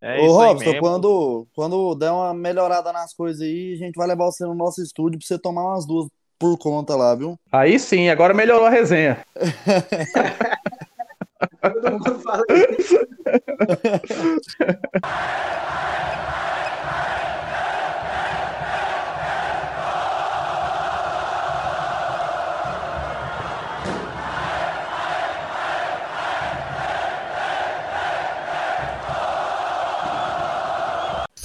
É Ô, isso aí Robson, mesmo. quando, quando der uma melhorada nas coisas aí, a gente vai levar você no nosso estúdio pra você tomar umas duas por conta lá, viu? Aí sim, agora melhorou a resenha. Todo mundo fala isso.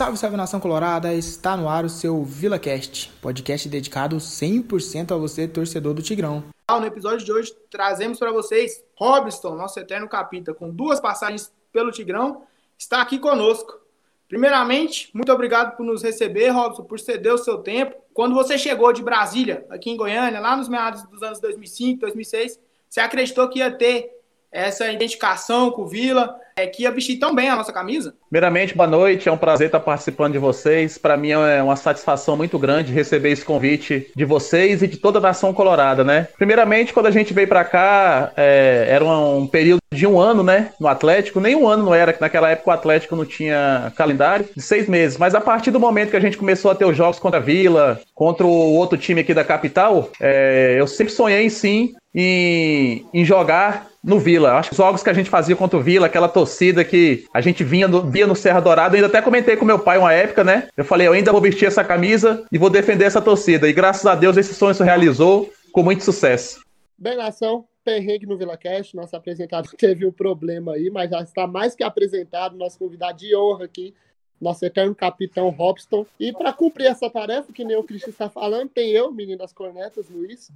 Salve, salve nação colorada! Está no ar o seu VilaCast, podcast dedicado 100% a você, torcedor do Tigrão. No episódio de hoje, trazemos para vocês Robson, nosso eterno capita, com duas passagens pelo Tigrão, está aqui conosco. Primeiramente, muito obrigado por nos receber, Robson, por ceder o seu tempo. Quando você chegou de Brasília, aqui em Goiânia, lá nos meados dos anos 2005, 2006, você acreditou que ia ter essa identificação com o Vila, é, que ia vestir tão bem a nossa camisa? Primeiramente, boa noite, é um prazer estar participando de vocês. Para mim é uma satisfação muito grande receber esse convite de vocês e de toda a nação colorada, né? Primeiramente, quando a gente veio para cá, é, era um período de um ano, né, no Atlético. Nem um ano não era, que naquela época o Atlético não tinha calendário de seis meses. Mas a partir do momento que a gente começou a ter os jogos contra a Vila, contra o outro time aqui da capital, é, eu sempre sonhei sim em, em jogar no Vila. Acho que os jogos que a gente fazia contra o Vila, aquela torcida que a gente vinha no, via no Serra Dourada, eu ainda até comentei com meu pai uma época, né? Eu falei, eu ainda vou vestir essa camisa e vou defender essa torcida. E graças a Deus esse sonho se realizou com muito sucesso. Bem, nação, perrengue no VilaCast, nosso apresentador teve um problema aí, mas já está mais que apresentado, nosso convidado de honra aqui, nosso eterno capitão Robson. E para cumprir essa tarefa, que nem o Cristian está falando, tem eu, menino das cornetas, Luiz,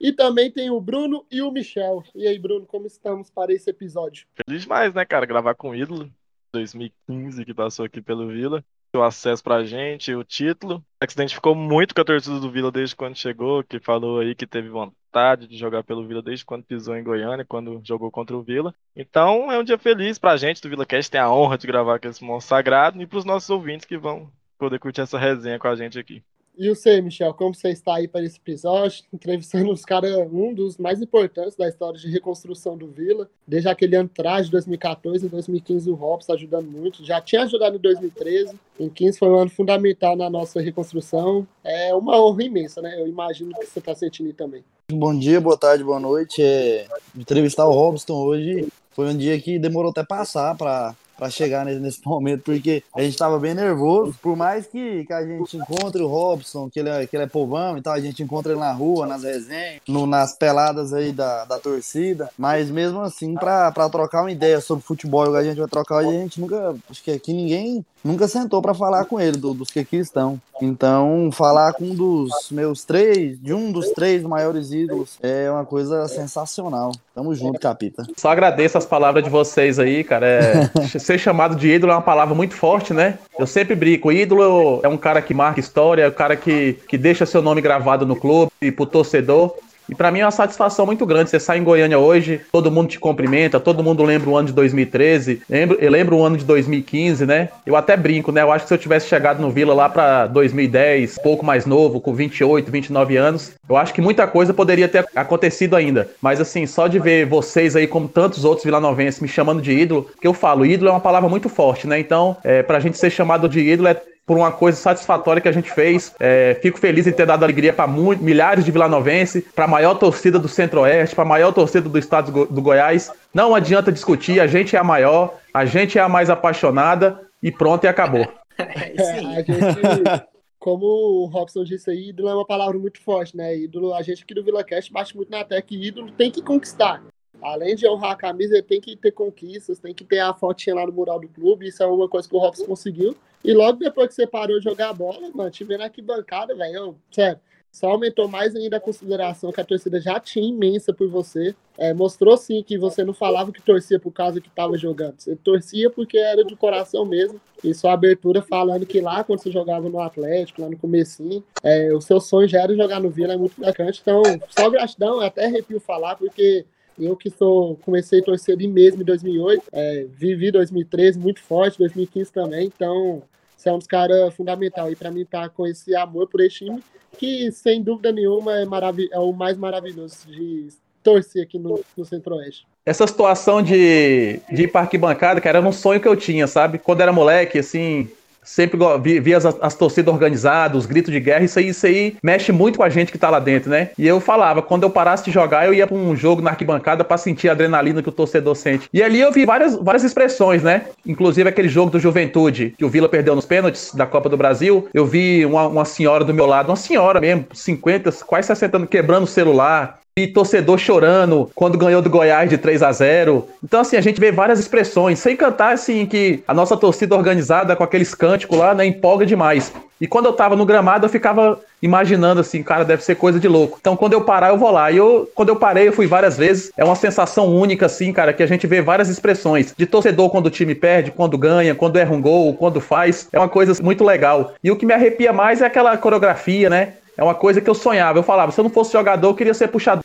e também tem o Bruno e o Michel. E aí, Bruno, como estamos para esse episódio? Feliz demais, né, cara? Gravar com o ídolo 2015 que passou aqui pelo Vila. O acesso pra gente, o título. A gente se identificou muito com a torcida do Vila desde quando chegou, que falou aí que teve vontade de jogar pelo Vila desde quando pisou em Goiânia, quando jogou contra o Vila. Então é um dia feliz pra gente do VilaCast, tem a honra de gravar com esse monstro sagrado e pros nossos ouvintes que vão poder curtir essa resenha com a gente aqui. E você, Michel, como você está aí para esse episódio? Entrevistando os caras, um dos mais importantes da história de reconstrução do Vila. Desde aquele ano atrás, de 2014 e 2015, o Robson ajudando muito. Já tinha ajudado em 2013. Em 15 foi um ano fundamental na nossa reconstrução. É uma honra imensa, né? Eu imagino que você está sentindo aí também. Bom dia, boa tarde, boa noite. É, entrevistar o Robson hoje foi um dia que demorou até passar para para chegar nesse, momento, porque a gente tava bem nervoso. Por mais que, que a gente encontre o Robson, que ele, é, que ele é povão e tal, a gente encontra ele na rua, nas resenhas, no, nas peladas aí da, da torcida. Mas mesmo assim, para trocar uma ideia sobre futebol, a gente vai trocar hoje, a gente nunca. Acho que aqui ninguém nunca sentou para falar com ele, do, dos que aqui estão. Então, falar com um dos meus três, de um dos três maiores ídolos, é uma coisa sensacional. Tamo junto, Capita. Só agradeço as palavras de vocês aí, cara. É, ser chamado de ídolo é uma palavra muito forte, né? Eu sempre brinco. Ídolo é um cara que marca história, é um cara que, que deixa seu nome gravado no clube e pro torcedor. E para mim é uma satisfação muito grande. Você sai em Goiânia hoje, todo mundo te cumprimenta, todo mundo lembra o ano de 2013, lembro, eu lembro o ano de 2015, né? Eu até brinco, né? Eu acho que se eu tivesse chegado no Vila lá para 2010, pouco mais novo, com 28, 29 anos, eu acho que muita coisa poderia ter acontecido ainda. Mas assim, só de ver vocês aí, como tantos outros vilanovenses, me chamando de ídolo, que eu falo, ídolo é uma palavra muito forte, né? Então, é, pra gente ser chamado de ídolo é por uma coisa satisfatória que a gente fez. É, fico feliz em ter dado alegria para milhares de vilanovenses, para a maior torcida do Centro-Oeste, para a maior torcida do estado do, do Goiás. Não adianta discutir, a gente é a maior, a gente é a mais apaixonada e pronto e acabou. É. É, a gente, como o Robson disse aí, ídolo é uma palavra muito forte, né? Ídolo, a gente aqui do VilaCast bate muito na tecla que ídolo tem que conquistar. Além de honrar a camisa, ele tem que ter conquistas, tem que ter a fotinha lá no mural do clube. Isso é uma coisa que o Robson conseguiu. E logo depois que você parou de jogar bola, mano, te vendo aqui bancada, velho, sério, só aumentou mais ainda a consideração que a torcida já tinha imensa por você. É, mostrou sim que você não falava que torcia por causa que estava jogando. Você torcia porque era de coração mesmo. E sua abertura falando que lá quando você jogava no Atlético, lá no comecinho, é, o seu sonho já era jogar no Vila, é muito bacante. Então, só gratidão, até arrepio falar, porque eu que sou, comecei a torcer ali mesmo em 2008, é, vivi 2013 muito forte, 2015 também, então você é um dos caras fundamental aí para mim estar tá com esse amor por esse time, que sem dúvida nenhuma é, marav é o mais maravilhoso de torcer aqui no, no Centro-Oeste. essa situação de, de ir pra arquibancada, cara, era um sonho que eu tinha, sabe? Quando era moleque, assim, sempre via, via as, as, torcidas organizadas, os gritos de guerra, isso aí, isso aí mexe muito com a gente que tá lá dentro, né? E eu falava, quando eu parasse de jogar, eu ia pra um jogo na arquibancada para sentir a adrenalina que o torcedor sente. E ali eu vi várias, várias expressões, né? Inclusive aquele jogo do Juventude, que o Vila perdeu nos pênaltis da Copa do Brasil. Eu vi uma, uma senhora do meu lado, uma senhora mesmo, 50, quase 60 anos, quebrando o celular, e torcedor chorando quando ganhou do Goiás de 3 a 0. Então, assim, a gente vê várias expressões, sem cantar, assim, que a nossa torcida organizada com aqueles cânticos lá, né, empolga demais. E quando eu tava no gramado, eu ficava imaginando assim, cara, deve ser coisa de louco. Então, quando eu parar, eu vou lá. E eu, quando eu parei, eu fui várias vezes. É uma sensação única, assim, cara, que a gente vê várias expressões de torcedor quando o time perde, quando ganha, quando erra um gol, quando faz. É uma coisa muito legal. E o que me arrepia mais é aquela coreografia, né? É uma coisa que eu sonhava. Eu falava, se eu não fosse jogador, eu queria ser puxador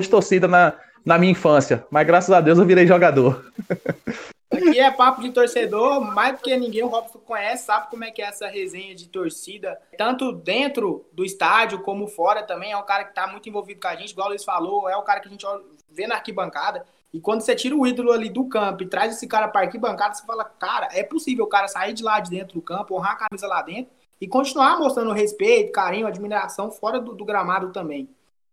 de torcida na, na minha infância. Mas graças a Deus eu virei jogador. Aqui é papo de torcedor, mais do que ninguém o Robson conhece, sabe como é que é essa resenha de torcida, tanto dentro do estádio como fora também. É um cara que tá muito envolvido com a gente, igual o Luiz falou, é o cara que a gente vê na arquibancada. E quando você tira o ídolo ali do campo e traz esse cara para arquibancada, você fala, cara, é possível o cara sair de lá de dentro do campo, honrar a camisa lá dentro e continuar mostrando respeito, carinho, admiração fora do, do gramado também.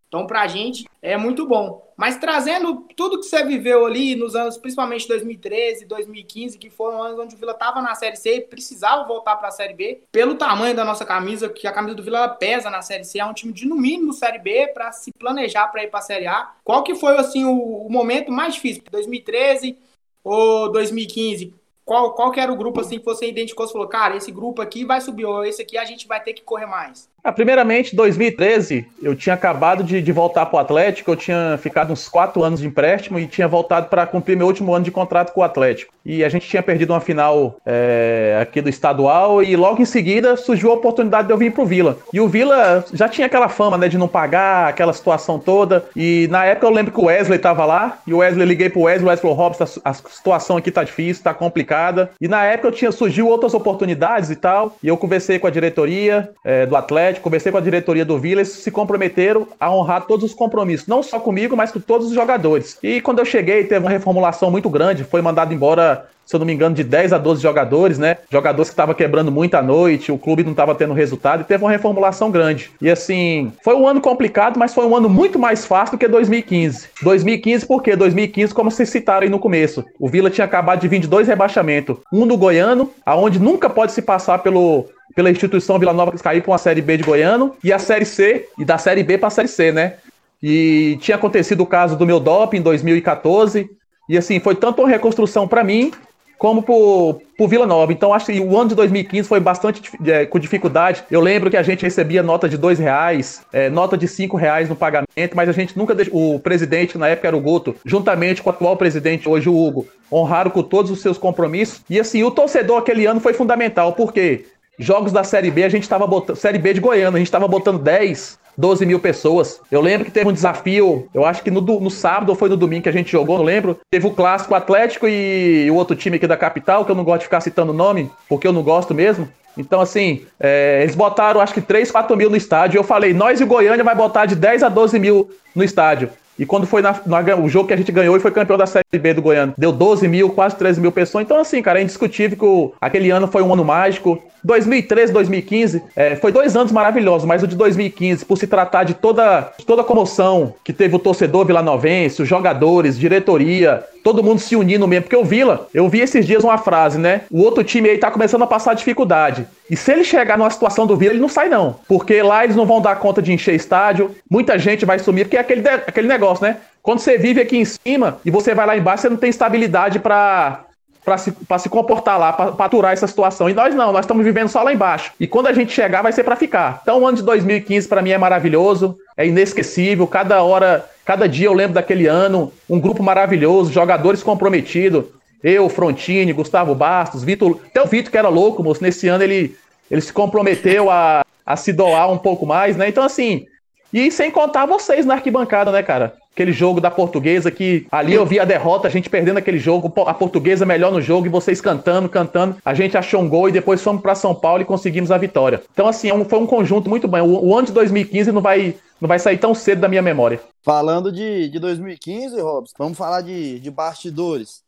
Então, para a gente é muito bom. Mas trazendo tudo que você viveu ali nos anos, principalmente 2013, 2015, que foram anos onde o Vila estava na Série C e precisava voltar para a Série B, pelo tamanho da nossa camisa, que a camisa do Vila pesa na Série C, é um time de no mínimo Série B para se planejar para ir para a Série A. Qual que foi assim o, o momento mais difícil? 2013 ou 2015? Qual, qual que era o grupo assim que você identificou e falou, cara, esse grupo aqui vai subir, ou esse aqui a gente vai ter que correr mais? Ah, primeiramente, 2013, eu tinha acabado de, de voltar para o Atlético, eu tinha ficado uns quatro anos de empréstimo e tinha voltado para cumprir meu último ano de contrato com o Atlético. E a gente tinha perdido uma final é, aqui do estadual e logo em seguida surgiu a oportunidade de eu vir para o Vila. E o Vila já tinha aquela fama, né, de não pagar, aquela situação toda. E na época eu lembro que o Wesley estava lá e o Wesley liguei para o Wesley, o Wesley falou: Robson, a situação aqui tá difícil, tá complicada. E na época eu tinha surgiu outras oportunidades e tal. E eu conversei com a diretoria é, do Atlético Atlético, conversei com a diretoria do Vila, eles se comprometeram a honrar todos os compromissos, não só comigo, mas com todos os jogadores. E quando eu cheguei, teve uma reformulação muito grande, foi mandado embora se eu não me engano, de 10 a 12 jogadores, né? Jogadores que estavam quebrando muita noite, o clube não estava tendo resultado e teve uma reformulação grande. E assim, foi um ano complicado, mas foi um ano muito mais fácil do que 2015. 2015 por quê? 2015, como vocês citaram aí no começo, o Vila tinha acabado de vir de dois rebaixamentos. Um do Goiano, aonde nunca pode se passar pelo pela instituição Vila Nova que caiu para uma Série B de Goiano e a Série C, e da Série B para a Série C, né? E tinha acontecido o caso do meu DOP em 2014, e assim, foi tanto uma reconstrução para mim, como pro, pro Vila Nova. Então, acho que o ano de 2015 foi bastante é, com dificuldade. Eu lembro que a gente recebia nota de dois reais, é, nota de cinco reais no pagamento, mas a gente nunca deixou. O presidente, na época era o Guto, juntamente com o atual presidente, hoje o Hugo, honraram com todos os seus compromissos. E assim, o torcedor aquele ano foi fundamental, porque jogos da Série B, a gente tava botando. Série B de Goiânia, a gente tava botando 10, 12 mil pessoas. Eu lembro que teve um desafio, eu acho que no, no sábado ou foi no domingo que a gente jogou, não lembro. Teve o clássico Atlético e o outro time aqui da capital, que eu não gosto de ficar citando o nome, porque eu não gosto mesmo. Então, assim, é, eles botaram acho que 3, 4 mil no estádio. Eu falei, nós e o Goiânia vai botar de 10 a 12 mil no estádio. E quando foi na, na, o jogo que a gente ganhou e foi campeão da Série B do Goiânia, deu 12 mil, quase 13 mil pessoas. Então, assim, cara, é indiscutível que o, aquele ano foi um ano mágico. 2013, 2015, é, foi dois anos maravilhosos, mas o de 2015, por se tratar de toda, de toda a comoção que teve o torcedor vilanovense, os jogadores, diretoria, todo mundo se unindo mesmo. Porque o Vila, eu vi esses dias uma frase, né? O outro time aí tá começando a passar dificuldade. E se ele chegar numa situação do Vila, ele não sai, não. Porque lá eles não vão dar conta de encher estádio, muita gente vai sumir, porque é aquele, aquele negócio, né? Quando você vive aqui em cima e você vai lá embaixo, você não tem estabilidade para para se, se comportar lá, para aturar essa situação. E nós não, nós estamos vivendo só lá embaixo. E quando a gente chegar, vai ser para ficar. Então, o ano de 2015 para mim é maravilhoso, é inesquecível. Cada hora, cada dia eu lembro daquele ano, um grupo maravilhoso, jogadores comprometidos. Eu, Frontini, Gustavo Bastos, Vitor. Até o Vitor, que era louco, moço, nesse ano ele, ele se comprometeu a, a se doar um pouco mais, né? Então, assim, e sem contar vocês na arquibancada, né, cara? Aquele jogo da portuguesa que ali eu vi a derrota, a gente perdendo aquele jogo, a portuguesa melhor no jogo e vocês cantando, cantando. A gente achou um gol e depois fomos para São Paulo e conseguimos a vitória. Então, assim, é foi um conjunto muito bom. O, ano de 2015 não vai, não vai sair tão cedo da minha memória. Falando de, de 2015, Robson, vamos falar de, de bastidores.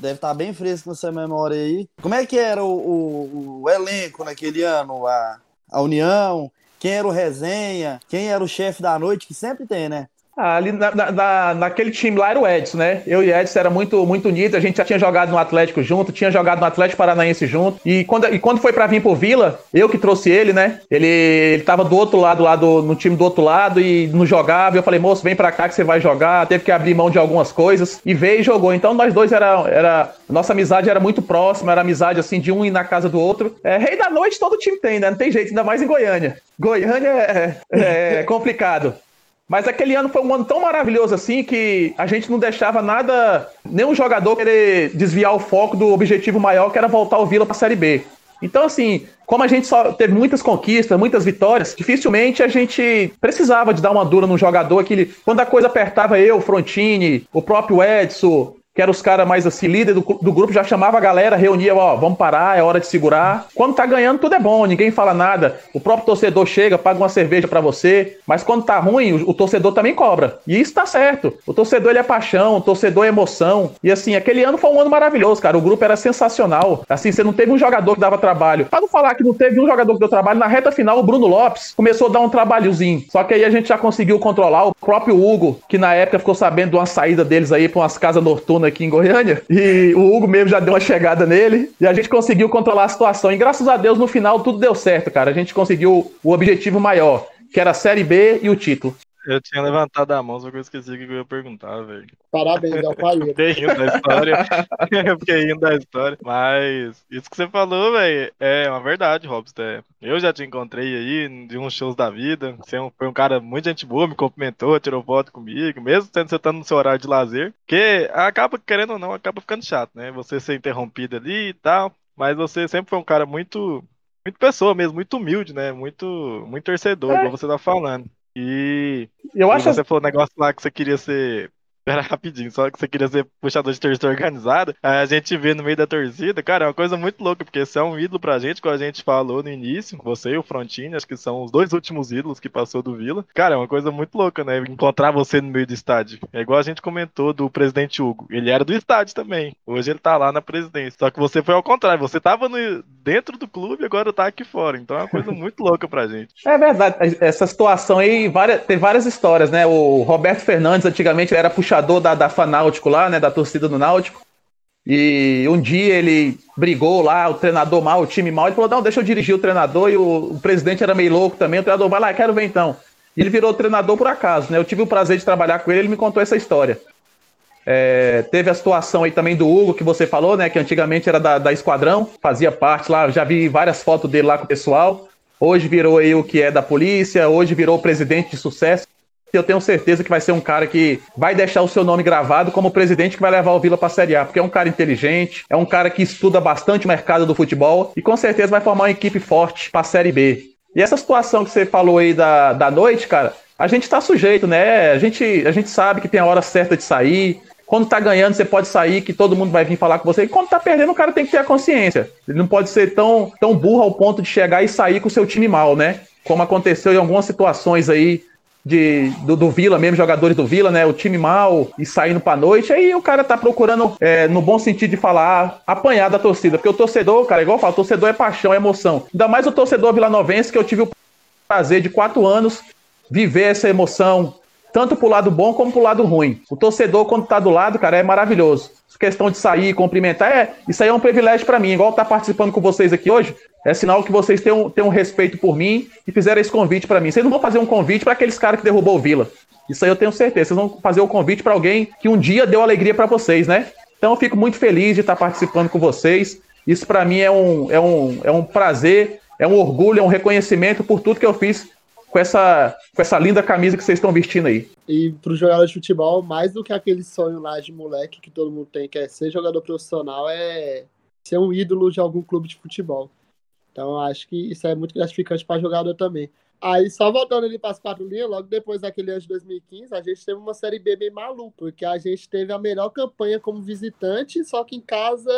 Deve estar bem fresco na sua memória aí. Como é que era o, o, o elenco naquele ano? A, a União? Quem era o resenha? Quem era o chefe da noite? Que sempre tem, né? Ah, ali na, na, naquele time lá era o Edson, né? Eu e Edson era muito, muito unido. A gente já tinha jogado no Atlético junto, tinha jogado no Atlético Paranaense junto. E quando, e quando foi para vir pro Vila, eu que trouxe ele, né? Ele, ele tava do outro lado, lá do, no time do outro lado e não jogava. Eu falei, moço, vem pra cá que você vai jogar. Teve que abrir mão de algumas coisas e veio e jogou. Então nós dois era, era nossa amizade era muito próxima, era amizade assim de um ir na casa do outro. É, rei da noite todo time tem, né? Não tem jeito, ainda mais em Goiânia. Goiânia é, é, é complicado. Mas aquele ano foi um ano tão maravilhoso assim que a gente não deixava nada, nenhum jogador querer desviar o foco do objetivo maior que era voltar o Vila para a Série B. Então, assim, como a gente só teve muitas conquistas, muitas vitórias, dificilmente a gente precisava de dar uma dura no jogador. Aquele, quando a coisa apertava eu, Frontini, o próprio Edson, que eram os caras mais assim, líder do, do, grupo, já chamava a galera, reunia, ó, vamos parar, é hora de segurar. Quando tá ganhando, tudo é bom, ninguém fala nada. O próprio torcedor chega, paga uma cerveja para você, mas quando tá ruim, o, o, torcedor também cobra. E isso tá certo. O torcedor ele é paixão, o torcedor é emoção. E assim, aquele ano foi um ano maravilhoso, cara. O grupo era sensacional. Assim, você não teve um jogador que dava trabalho. Pra não falar que não teve um jogador que deu trabalho, na reta final, o Bruno Lopes começou a dar um trabalhozinho. Só que aí a gente já conseguiu controlar. O próprio Hugo, que na época ficou sabendo de uma saída deles aí pra umas casas noturnas aqui em Goiânia. E o Hugo mesmo já deu uma chegada nele. E a gente conseguiu controlar a situação. E graças a Deus, no final, tudo deu certo, cara. A gente conseguiu o objetivo maior, que era a Série B e o título. Eu tinha levantado a mão, só que eu esqueci o que eu ia perguntar, velho. Parabéns, é o Palheiro. Fiquei rindo da história. eu fiquei rindo da história. Mas isso que você falou, velho, é uma verdade, Robson. É, eu já te encontrei aí de uns shows da vida. Você é foi um cara muito gente boa, me cumprimentou, tirou foto comigo, mesmo sendo você estando no seu horário de lazer. Porque acaba, querendo ou não, acaba ficando chato, né? Você ser interrompido ali e tal. Mas você sempre foi um cara muito. Muito pessoa mesmo, muito humilde, né? Muito, muito torcedor, é. igual você tá falando. E eu acho você falou um negócio lá que você queria ser Pera rapidinho, só que você queria ser puxador de torcida organizada. A gente vê no meio da torcida, cara, é uma coisa muito louca, porque você é um ídolo pra gente, como a gente falou no início. Você e o Frontini, acho que são os dois últimos ídolos que passou do Vila. Cara, é uma coisa muito louca, né? Encontrar você no meio do estádio. É igual a gente comentou do presidente Hugo. Ele era do estádio também. Hoje ele tá lá na presidência. Só que você foi ao contrário. Você tava no, dentro do clube agora tá aqui fora. Então é uma coisa muito louca pra gente. É verdade. Essa situação aí várias, tem várias histórias, né? O Roberto Fernandes antigamente era puxador puxador da, da Fanáutico lá, né? Da torcida do Náutico. E um dia ele brigou lá, o treinador mal, o time mal, ele falou: não, deixa eu dirigir o treinador, e o, o presidente era meio louco também, o treinador vai lá, quero ver então. E ele virou treinador por acaso, né? Eu tive o prazer de trabalhar com ele, ele me contou essa história. É, teve a situação aí também do Hugo, que você falou, né? Que antigamente era da, da Esquadrão, fazia parte lá, já vi várias fotos dele lá com o pessoal. Hoje virou aí o que é da polícia, hoje virou presidente de sucesso eu tenho certeza que vai ser um cara que vai deixar o seu nome gravado como presidente que vai levar o Vila para a Série A, porque é um cara inteligente, é um cara que estuda bastante o mercado do futebol e com certeza vai formar uma equipe forte para a Série B. E essa situação que você falou aí da, da noite, cara, a gente está sujeito, né? A gente, a gente sabe que tem a hora certa de sair. Quando tá ganhando, você pode sair, que todo mundo vai vir falar com você. E quando tá perdendo, o cara tem que ter a consciência. Ele não pode ser tão, tão burro ao ponto de chegar e sair com o seu time mal, né? Como aconteceu em algumas situações aí de, do, do, Vila, mesmo jogadores do Vila, né? O time mal e saindo pra noite. Aí o cara tá procurando, é, no bom sentido de falar, apanhar da torcida. Porque o torcedor, cara, igual eu falo, o torcedor é paixão, é emoção. Ainda mais o torcedor vilanovense, que eu tive o prazer de quatro anos viver essa emoção, tanto pro lado bom como pro lado ruim. O torcedor, quando tá do lado, cara, é maravilhoso. Questão de sair, cumprimentar, é, isso aí é um privilégio para mim. Igual tá participando com vocês aqui hoje, é sinal que vocês têm um, têm um respeito por mim e fizeram esse convite para mim. Vocês não vão fazer um convite para aqueles caras que derrubou o Vila. Isso aí eu tenho certeza. Vocês vão fazer o um convite para alguém que um dia deu alegria para vocês, né? Então eu fico muito feliz de estar participando com vocês. Isso para mim é um, é, um, é um prazer, é um orgulho, é um reconhecimento por tudo que eu fiz com essa, com essa linda camisa que vocês estão vestindo aí. E para o jogador de futebol, mais do que aquele sonho lá de moleque que todo mundo tem, que é ser jogador profissional, é ser um ídolo de algum clube de futebol. Então acho que isso é muito gratificante para jogador também. Aí, só voltando ali para as quatro linhas, logo depois daquele ano de 2015, a gente teve uma Série B bem maluca, porque a gente teve a melhor campanha como visitante, só que em casa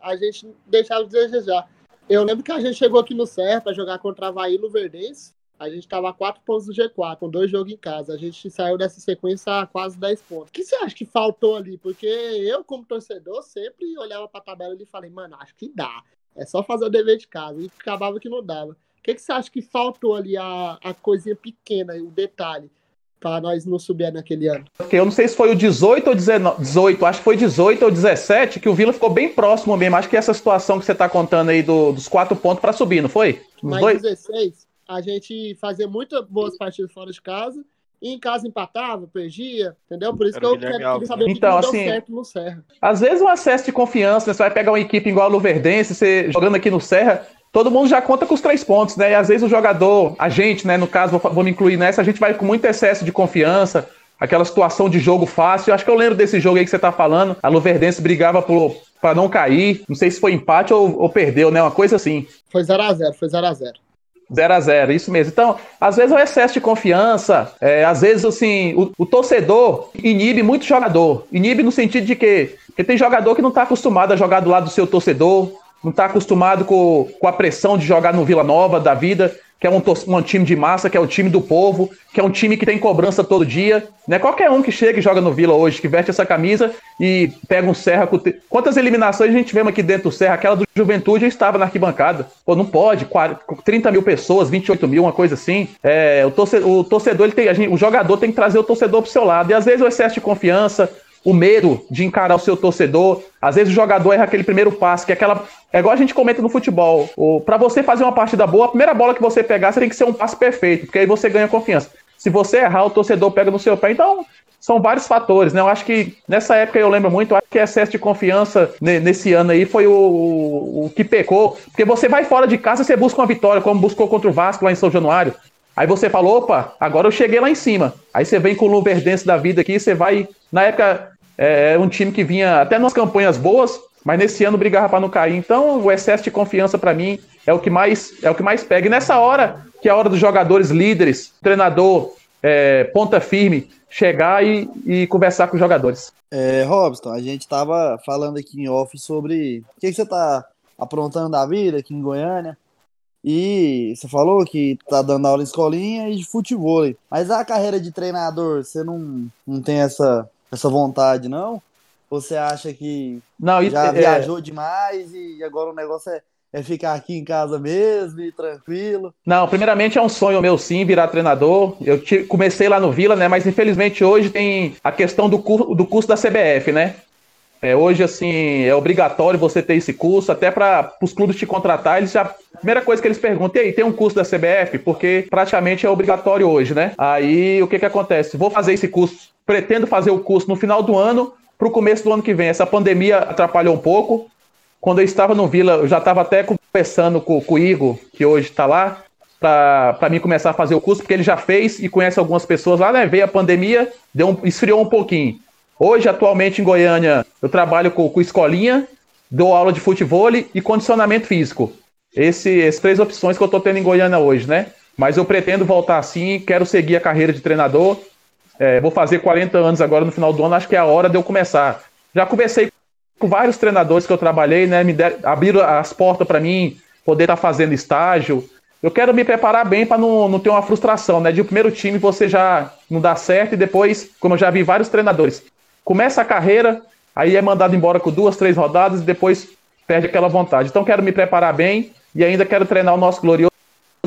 a gente deixava de desejar. Eu lembro que a gente chegou aqui no Serra para jogar contra Havaí no Verdense, A gente estava a 4 pontos do G4, com dois jogos em casa. A gente saiu dessa sequência a quase 10 pontos. O que você acha que faltou ali? Porque eu, como torcedor, sempre olhava para a tabela e falei, mano, acho que dá. É só fazer o dever de casa. E acabava que não dava. O que, que você acha que faltou ali, a, a coisinha pequena, o detalhe, para nós não subir naquele ano? Porque eu não sei se foi o 18 ou 19, 18, acho que foi 18 ou 17, que o Vila ficou bem próximo mesmo. Acho que essa situação que você está contando aí do, dos quatro pontos para subir, não foi? Os Mas dois? 16, a gente fazia muitas boas partidas fora de casa. E em casa empatava, perdia, entendeu? Por isso Era que eu quero saber então, que assim, deu certo no Serra. Às vezes um acesso de confiança, né? você vai pegar uma equipe igual a Luverdense, você jogando aqui no Serra, todo mundo já conta com os três pontos, né? E às vezes o jogador, a gente, né, no caso, vou, vou me incluir nessa, a gente vai com muito excesso de confiança, aquela situação de jogo fácil. Acho que eu lembro desse jogo aí que você tá falando. A Luverdense brigava por, pra não cair. Não sei se foi empate ou, ou perdeu, né? Uma coisa assim. Foi 0x0, foi 0x0. 0 a 0 isso mesmo. Então, às vezes é o excesso de confiança, é, às vezes, assim, o, o, torcedor inibe muito jogador. Inibe no sentido de que, que tem jogador que não está acostumado a jogar do lado do seu torcedor, não está acostumado com, com a pressão de jogar no Vila Nova da vida, que é um, um, time de massa, que é o time do povo, que é um time que tem cobrança todo dia. Né? Qualquer um que chega e joga no Vila hoje, que veste essa camisa e pega um Serra. Com... Quantas eliminações a gente vê aqui dentro do Serra? Aquela do Juventude estava na arquibancada. Pô, não pode, 40, 30 mil pessoas, 28 mil, uma coisa assim. É, o, torcedor, o torcedor, ele tem, gente, o jogador tem que trazer o torcedor pro seu lado. E às vezes o excesso de confiança, o medo de encarar o seu torcedor. Às vezes o jogador erra aquele primeiro passe, que é aquela. É igual a gente comenta no futebol. Para você fazer uma partida boa, a primeira bola que você pegar, você tem que ser um passe perfeito, porque aí você ganha confiança. Se você errar, o torcedor pega no seu pé. Então, são vários fatores, né? Eu acho que nessa época eu lembro muito, acho que excesso de confiança nesse ano aí foi o, o, que pecou. Porque você vai fora de casa, você busca uma vitória, como buscou contra o Vasco lá em São Januário. Aí você falou, opa, agora eu cheguei lá em cima. Aí você vem com o Luverdense da vida aqui, você vai. Na época, é, é um time que vinha até nas campanhas boas, mas nesse ano brigava para não cair. Então, o excesso de confiança para mim é o que mais é o que mais pega. E nessa hora, que é a hora dos jogadores líderes, treinador, é, ponta firme, chegar e, e, conversar com os jogadores. É, Robson, a gente estava falando aqui em off sobre o que, que você está aprontando da vida aqui em Goiânia. E você falou que tá dando aula em escolinha e de futebol. Mas a carreira de treinador, você não, não tem essa, essa vontade, não? Você acha que não, já é... viajou demais e agora o negócio é, é ficar aqui em casa mesmo e tranquilo? Não, primeiramente é um sonho meu sim virar treinador. Eu te, comecei lá no Vila, né? Mas infelizmente hoje tem a questão do, cur, do curso da CBF, né? É, hoje, assim, é obrigatório você ter esse curso, até para os clubes te contratar, eles já. Primeira coisa que eles perguntam, e aí, tem um curso da CBF? Porque praticamente é obrigatório hoje, né? Aí o que que acontece? Vou fazer esse curso, pretendo fazer o curso no final do ano, para o começo do ano que vem. Essa pandemia atrapalhou um pouco. Quando eu estava no Vila, eu já estava até conversando com, com o Igor, que hoje está lá, para mim começar a fazer o curso, porque ele já fez e conhece algumas pessoas lá, né? Veio a pandemia, deu um, esfriou um pouquinho. Hoje, atualmente em Goiânia, eu trabalho com, com escolinha, dou aula de futebol e condicionamento físico. Esse, essas três opções que eu estou tendo em Goiânia hoje, né? Mas eu pretendo voltar assim, quero seguir a carreira de treinador. É, vou fazer 40 anos agora no final do ano, acho que é a hora de eu começar. Já conversei com vários treinadores que eu trabalhei, né? Me der, abriram as portas para mim poder estar tá fazendo estágio. Eu quero me preparar bem para não, não ter uma frustração, né? De o primeiro time você já não dá certo e depois, como eu já vi vários treinadores, começa a carreira, aí é mandado embora com duas, três rodadas e depois perde aquela vontade. Então quero me preparar bem e ainda quero treinar o nosso glorioso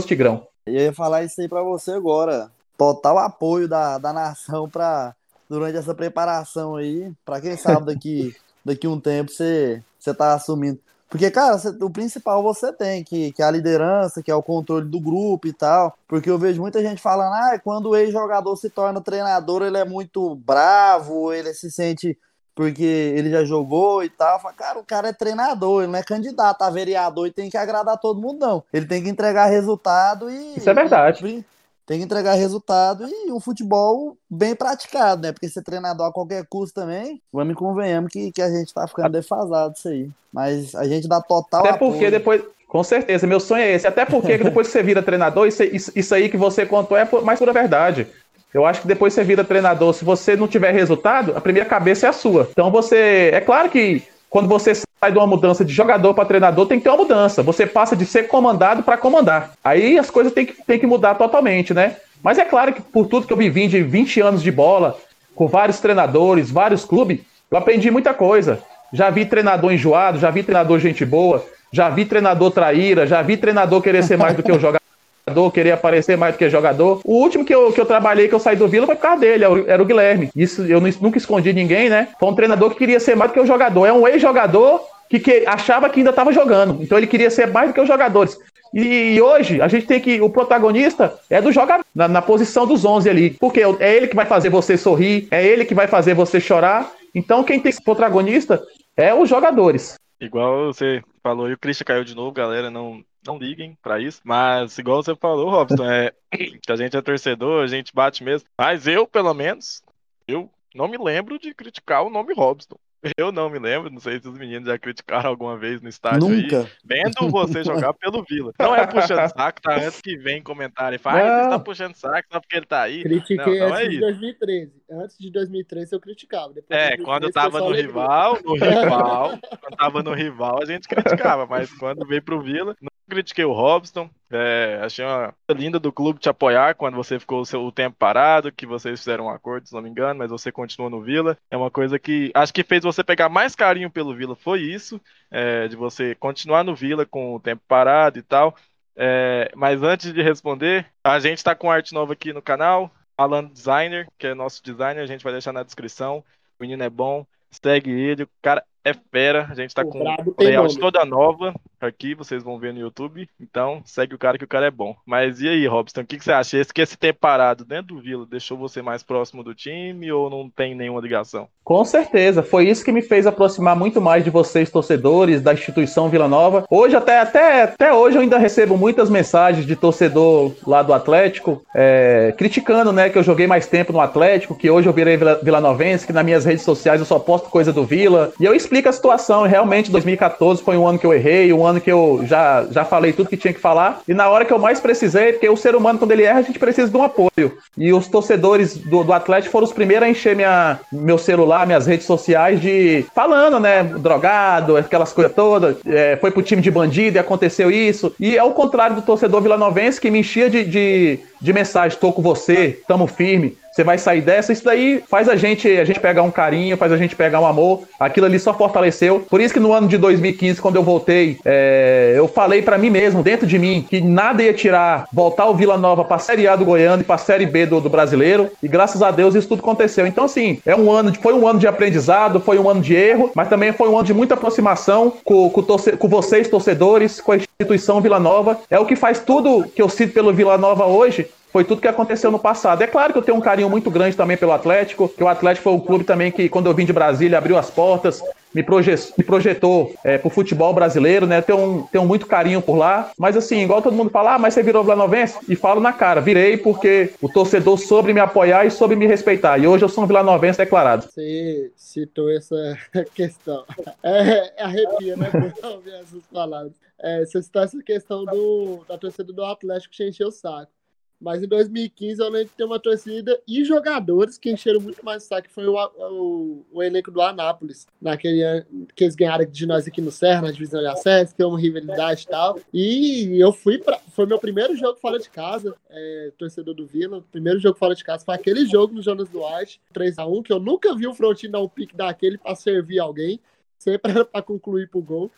Tigrão. Eu ia falar isso aí para você agora. Total apoio da, da nação para durante essa preparação aí, para quem sabe daqui daqui um tempo você você tá assumindo. Porque, cara, você, o principal você tem, que, que é a liderança, que é o controle do grupo e tal. Porque eu vejo muita gente falando, ah, quando o ex-jogador se torna treinador, ele é muito bravo, ele se sente porque ele já jogou e tal. Falo, cara, o cara é treinador, ele não é candidato a vereador e tem que agradar todo mundo, não. Ele tem que entregar resultado e. Isso é verdade. E, tem que entregar resultado e um futebol bem praticado, né? Porque ser treinador a qualquer custo também, vamos e convenhamos que, que a gente tá ficando defasado isso aí. Mas a gente dá total. Até porque apoio. depois. Com certeza, meu sonho é esse. Até porque depois que você vira treinador, isso, isso aí que você contou é mais pura verdade. Eu acho que depois você vira treinador, se você não tiver resultado, a primeira cabeça é a sua. Então você. É claro que quando você sai de uma mudança de jogador para treinador, tem que ter uma mudança. Você passa de ser comandado para comandar. Aí as coisas têm que, têm que mudar totalmente, né? Mas é claro que por tudo que eu vivi de 20 anos de bola, com vários treinadores, vários clubes, eu aprendi muita coisa. Já vi treinador enjoado, já vi treinador gente boa, já vi treinador traíra, já vi treinador querer ser mais do que o jogador, querer aparecer mais do que jogador. O último que eu, que eu trabalhei, que eu saí do Vila, foi por causa dele, era o Guilherme. Isso eu nunca escondi ninguém, né? Foi um treinador que queria ser mais do que o jogador. É um ex-jogador que, que, achava que ainda estava jogando. Então ele queria ser mais do que os jogadores. E, hoje a gente tem que. O protagonista é do jogador, na, na, posição dos 11 ali. Porque é ele que vai fazer você sorrir, é ele que vai fazer você chorar. Então quem tem que protagonista é os jogadores. Igual você falou, e o Christian caiu de novo, galera, não, não liguem para isso. Mas, igual você falou, Robson, é que a gente é torcedor, a gente bate mesmo. Mas eu, pelo menos, eu não me lembro de criticar o nome Robson. Eu não me lembro, não sei se os meninos já criticaram alguma vez no estádio Nunca. aí, vendo você jogar pelo Vila. Não é puxando saco, tá? Antes que vem comentário e fala, ah, você tá puxando saco só porque ele tá aí. Critiquei não, não antes é de 2013. Antes de 2013 eu criticava. Depois é, 2013, quando tava no rival, no rival, quando tava no rival a gente criticava, mas quando veio pro Vila, critiquei o Robson, é, achei uma linda do clube te apoiar quando você ficou o, seu, o tempo parado, que vocês fizeram um acordo, se não me engano, mas você continuou no Vila. É uma coisa que acho que fez você pegar mais carinho pelo Vila, foi isso, é, de você continuar no Vila com o tempo parado e tal. É, mas antes de responder, a gente está com arte nova aqui no canal, Alan Designer, que é nosso designer, a gente vai deixar na descrição. O menino é bom, segue ele, o cara é fera. A gente tá o com layout toda nova aqui, vocês vão ver no YouTube. Então, segue o cara que o cara é bom. Mas e aí, Robson, o que, que você acha? Esse que esse tempo parado dentro do Vila deixou você mais próximo do time ou não tem nenhuma ligação? Com certeza, foi isso que me fez aproximar muito mais de vocês, torcedores, da instituição Vila Nova. Hoje, até, até, até hoje, eu ainda recebo muitas mensagens de torcedor lá do Atlético, é, criticando, né, que eu joguei mais tempo no Atlético, que hoje eu virei Vila, Vila Novense, que nas minhas redes sociais eu só posto coisa do Vila. E eu explico a situação. Realmente, 2014 foi um ano que eu errei, um ano que eu já, já falei tudo que tinha que falar. E na hora que eu mais precisei, porque o ser humano, quando ele erra, a gente precisa de um apoio. E os torcedores do, do Atlético foram os primeiros a encher minha, meu celular, minhas redes sociais de falando, né? Drogado, aquelas coisas todas. É, foi pro time de bandido e aconteceu isso. E é o contrário do torcedor vilanovense que me enchia de, de, de mensagem: tô com você, tamo firme você vai sair dessa. Isso daí faz a gente, a gente pegar um carinho, faz a gente pegar um amor. Aquilo ali só fortaleceu. Por isso que no ano de 2015, quando eu voltei, é, eu falei para mim mesmo, dentro de mim, que nada ia tirar, voltar o Vila Nova pra Série A do Goiano e pra Série B do, do brasileiro. E graças a Deus isso tudo aconteceu. Então, assim, é um ano, de, foi um ano de aprendizado, foi um ano de erro, mas também foi um ano de muita aproximação com, com, torce, com vocês, torcedores, com a instituição Vila Nova. É o que faz tudo que eu cito pelo Vila Nova hoje foi tudo que aconteceu no passado. É claro que eu tenho um carinho muito grande também pelo Atlético, que o Atlético foi um clube também que, quando eu vim de Brasília, abriu as portas, me, proje me projetou é, pro futebol brasileiro, né? Tenho, tenho muito carinho por lá. Mas assim, igual todo mundo fala, ah, mas você virou vilanovense? E falo na cara, virei porque o torcedor soube me apoiar e soube me respeitar. E hoje eu sou um vilanovense declarado. Você citou essa questão. É, é arrepia, né? Ouvir essas palavras. É, você citou essa questão do, da torcida do Atlético que encheu o saco. Mas em 2015 eu lembro de ter uma torcida e jogadores que encheram muito mais saco, que foi o, o, o, elenco do Anápolis, naquele ano que eles ganharam de nós aqui no Serra, na divisão de acesso, que é uma rivalidade e tal. E eu fui para Foi meu primeiro jogo fora de casa, é, torcedor do Vila. Primeiro jogo fora de casa foi aquele jogo no Jonas Duarte, 3x1, que eu nunca vi o Frontino dar um pique daquele para servir alguém, sempre para concluir pro gol.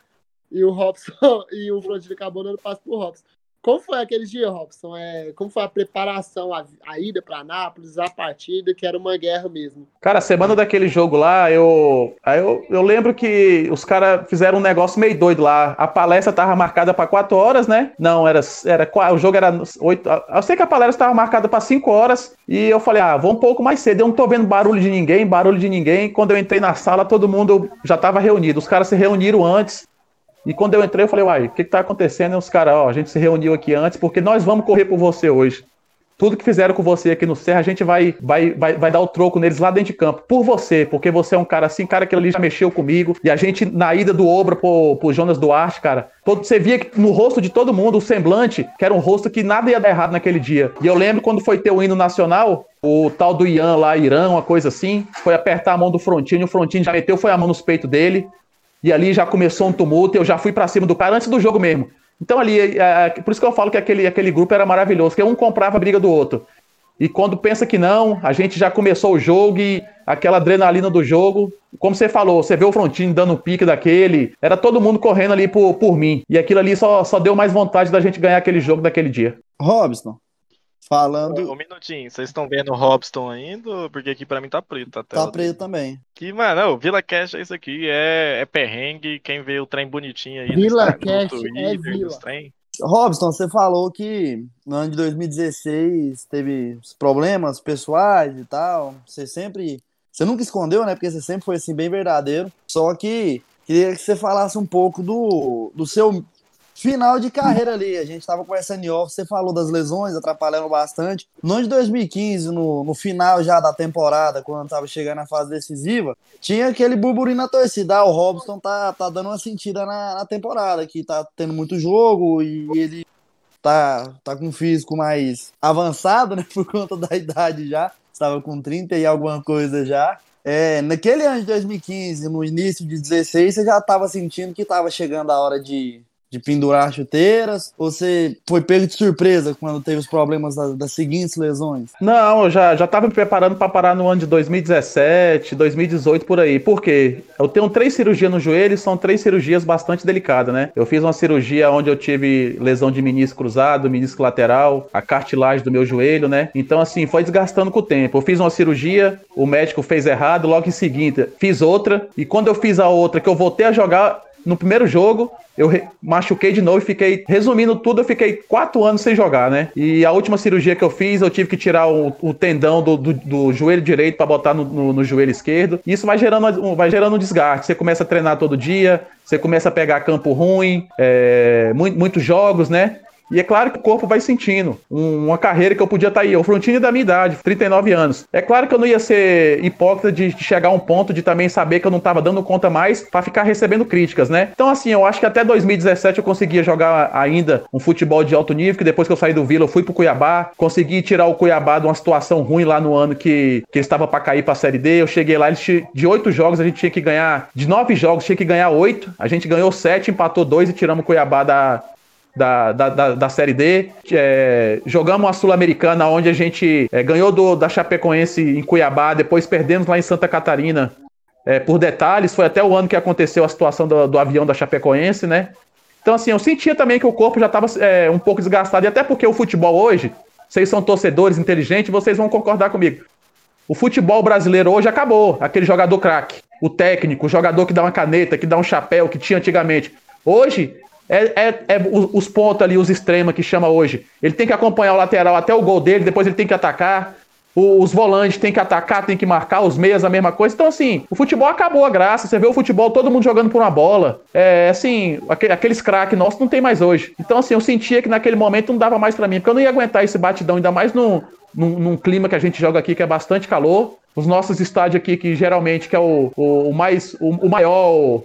E o Robson e o Frontino acabou dando passo pro Robson. Como foi aquele dia, Robson? É, como foi a preparação, a, a ida para Anápolis, a partida, que era uma guerra mesmo? Cara, a semana daquele jogo lá, eu, eu, eu lembro que os caras fizeram um negócio meio doido lá. A palestra tava marcada para 4 horas, né? Não, era, era o jogo era 8. Eu sei que a palestra estava marcada para 5 horas e eu falei, ah, vou um pouco mais cedo. Eu não tô vendo barulho de ninguém, barulho de ninguém. Quando eu entrei na sala, todo mundo já tava reunido. Os caras se reuniram antes e quando eu entrei, eu falei, uai, o que, que tá acontecendo? E os caras, ó, a gente se reuniu aqui antes porque nós vamos correr por você hoje. Tudo que fizeram com você aqui no Serra, a gente vai, vai, vai, vai dar o troco neles lá dentro de campo. Por você, porque você é um cara assim, cara que ali já mexeu comigo. E a gente, na ida do Obra pro, pro Jonas Duarte, cara, todo, você via que no rosto de todo mundo, o semblante, que era um rosto que nada ia dar errado naquele dia. E eu lembro quando foi ter o hino nacional, o tal do Ian lá, Irã, uma coisa assim, foi apertar a mão do Frontini, o Frontini já meteu, foi a mão nos peitos dele. E ali já começou um tumulto, eu já fui para cima do cara antes do jogo mesmo. Então ali, é, é, por isso que eu falo que aquele, aquele grupo era maravilhoso, que um comprava a briga do outro. E quando pensa que não, a gente já começou o jogo e aquela adrenalina do jogo, como você falou, você vê o Frontini dando um pique daquele, era todo mundo correndo ali por, por mim. E aquilo ali só, só deu mais vontade da gente ganhar aquele jogo daquele dia. Robson, falando. Um minutinho, vocês estão vendo o Robson ainda? Porque aqui pra mim tá preto a tela. Tá preto dele. também. Que, mano, o Vila Cash é isso aqui, é, é perrengue. Quem vê o trem bonitinho aí Vila no, Cash no é Twitter, Vila. nos trem. Robson, você falou que no ano de 2016 teve problemas pessoais e tal. Você sempre. Você nunca escondeu, né? Porque você sempre foi assim, bem verdadeiro. Só que queria que você falasse um pouco do, do seu final de carreira ali. A gente tava conversando em off, você falou das lesões, atrapalhando bastante. No ano de 2015, no, no final já da temporada, quando tava chegando na fase decisiva, tinha aquele burburinho na torcida. Ah, o Robson tá, tá dando uma sentida na, na temporada, que tá tendo muito jogo e ele tá, tá com um físico mais avançado, né? Por conta da idade já. Estava com 30 e alguma coisa já. É, naquele ano de 2015, no início de 16, você já estava sentindo que estava chegando a hora de, de pendurar chuteiras? Ou você foi pego de surpresa quando teve os problemas das, seguintes lesões? Não, eu já, já tava me preparando para parar no ano de 2017, 2018 por aí. Por quê? Eu tenho três cirurgias no joelho são três cirurgias bastante delicadas, né? Eu fiz uma cirurgia onde eu tive lesão de menisco cruzado, menisco lateral, a cartilagem do meu joelho, né? Então, assim, foi desgastando com o tempo. Eu fiz uma cirurgia, o médico fez errado, logo em seguida fiz outra, e quando eu fiz a outra, que eu voltei a jogar, no primeiro jogo, eu machuquei de novo e fiquei. Resumindo tudo, eu fiquei quatro anos sem jogar, né? E a última cirurgia que eu fiz, eu tive que tirar o, o tendão do, do- do joelho direito para botar no, no- no joelho esquerdo. Isso vai gerando, vai gerando um desgaste. Você começa a treinar todo dia, você começa a pegar campo ruim, é, mui- muitos jogos, né? E é claro que o corpo vai sentindo. Um- uma carreira que eu podia estar aí. O Frontini da minha idade, 39 anos. É claro que eu não ia ser hipócrita de, chegar a um ponto de também saber que eu não estava dando conta mais para ficar recebendo críticas, né? Então, assim, eu acho que até 2017 eu conseguia jogar ainda um futebol de alto nível, que depois que eu saí do Vila, eu fui pro Cuiabá, consegui tirar o Cuiabá de uma situação ruim lá no ano que, que para cair para a Série D. Eu cheguei lá, eles de oito jogos a gente tinha que ganhar, de nove jogos tinha que ganhar oito. A gente ganhou sete, empatou dois e tiramos o Cuiabá da, da, da, da, da Série D. É, jogamos a Sul-Americana, onde a gente é, ganhou do, da Chapecoense em Cuiabá, depois perdemos lá em Santa Catarina é, por detalhes. Foi até o ano que aconteceu a situação do, do avião da Chapecoense, né? Então, assim, eu sentia também que o corpo já estava um pouco desgastado, e até porque o futebol hoje, vocês são torcedores inteligentes, vocês vão concordar comigo. O futebol brasileiro hoje acabou. Aquele jogador craque, o técnico, o jogador que dá uma caneta, que dá um chapéu, que tinha antigamente. Hoje, é, é- é os, os pontos ali, os extremos que chama hoje. Ele tem que acompanhar o lateral até o gol dele, depois ele tem que atacar. O- Os volantes tem que atacar, tem que marcar, os meias a mesma coisa. Então, assim, o futebol acabou a graça. Você vê o futebol, todo mundo jogando por uma bola. É, assim, aque- aqueles craques nossos não tem mais hoje. Então, assim, eu sentia que naquele momento não dava mais pra mim, porque eu não ia aguentar esse batidão, ainda mais num, num, num clima que a gente joga aqui, que é bastante calor. Os nossos estádios aqui, que geralmente que é o, o, o mais, o, o maior,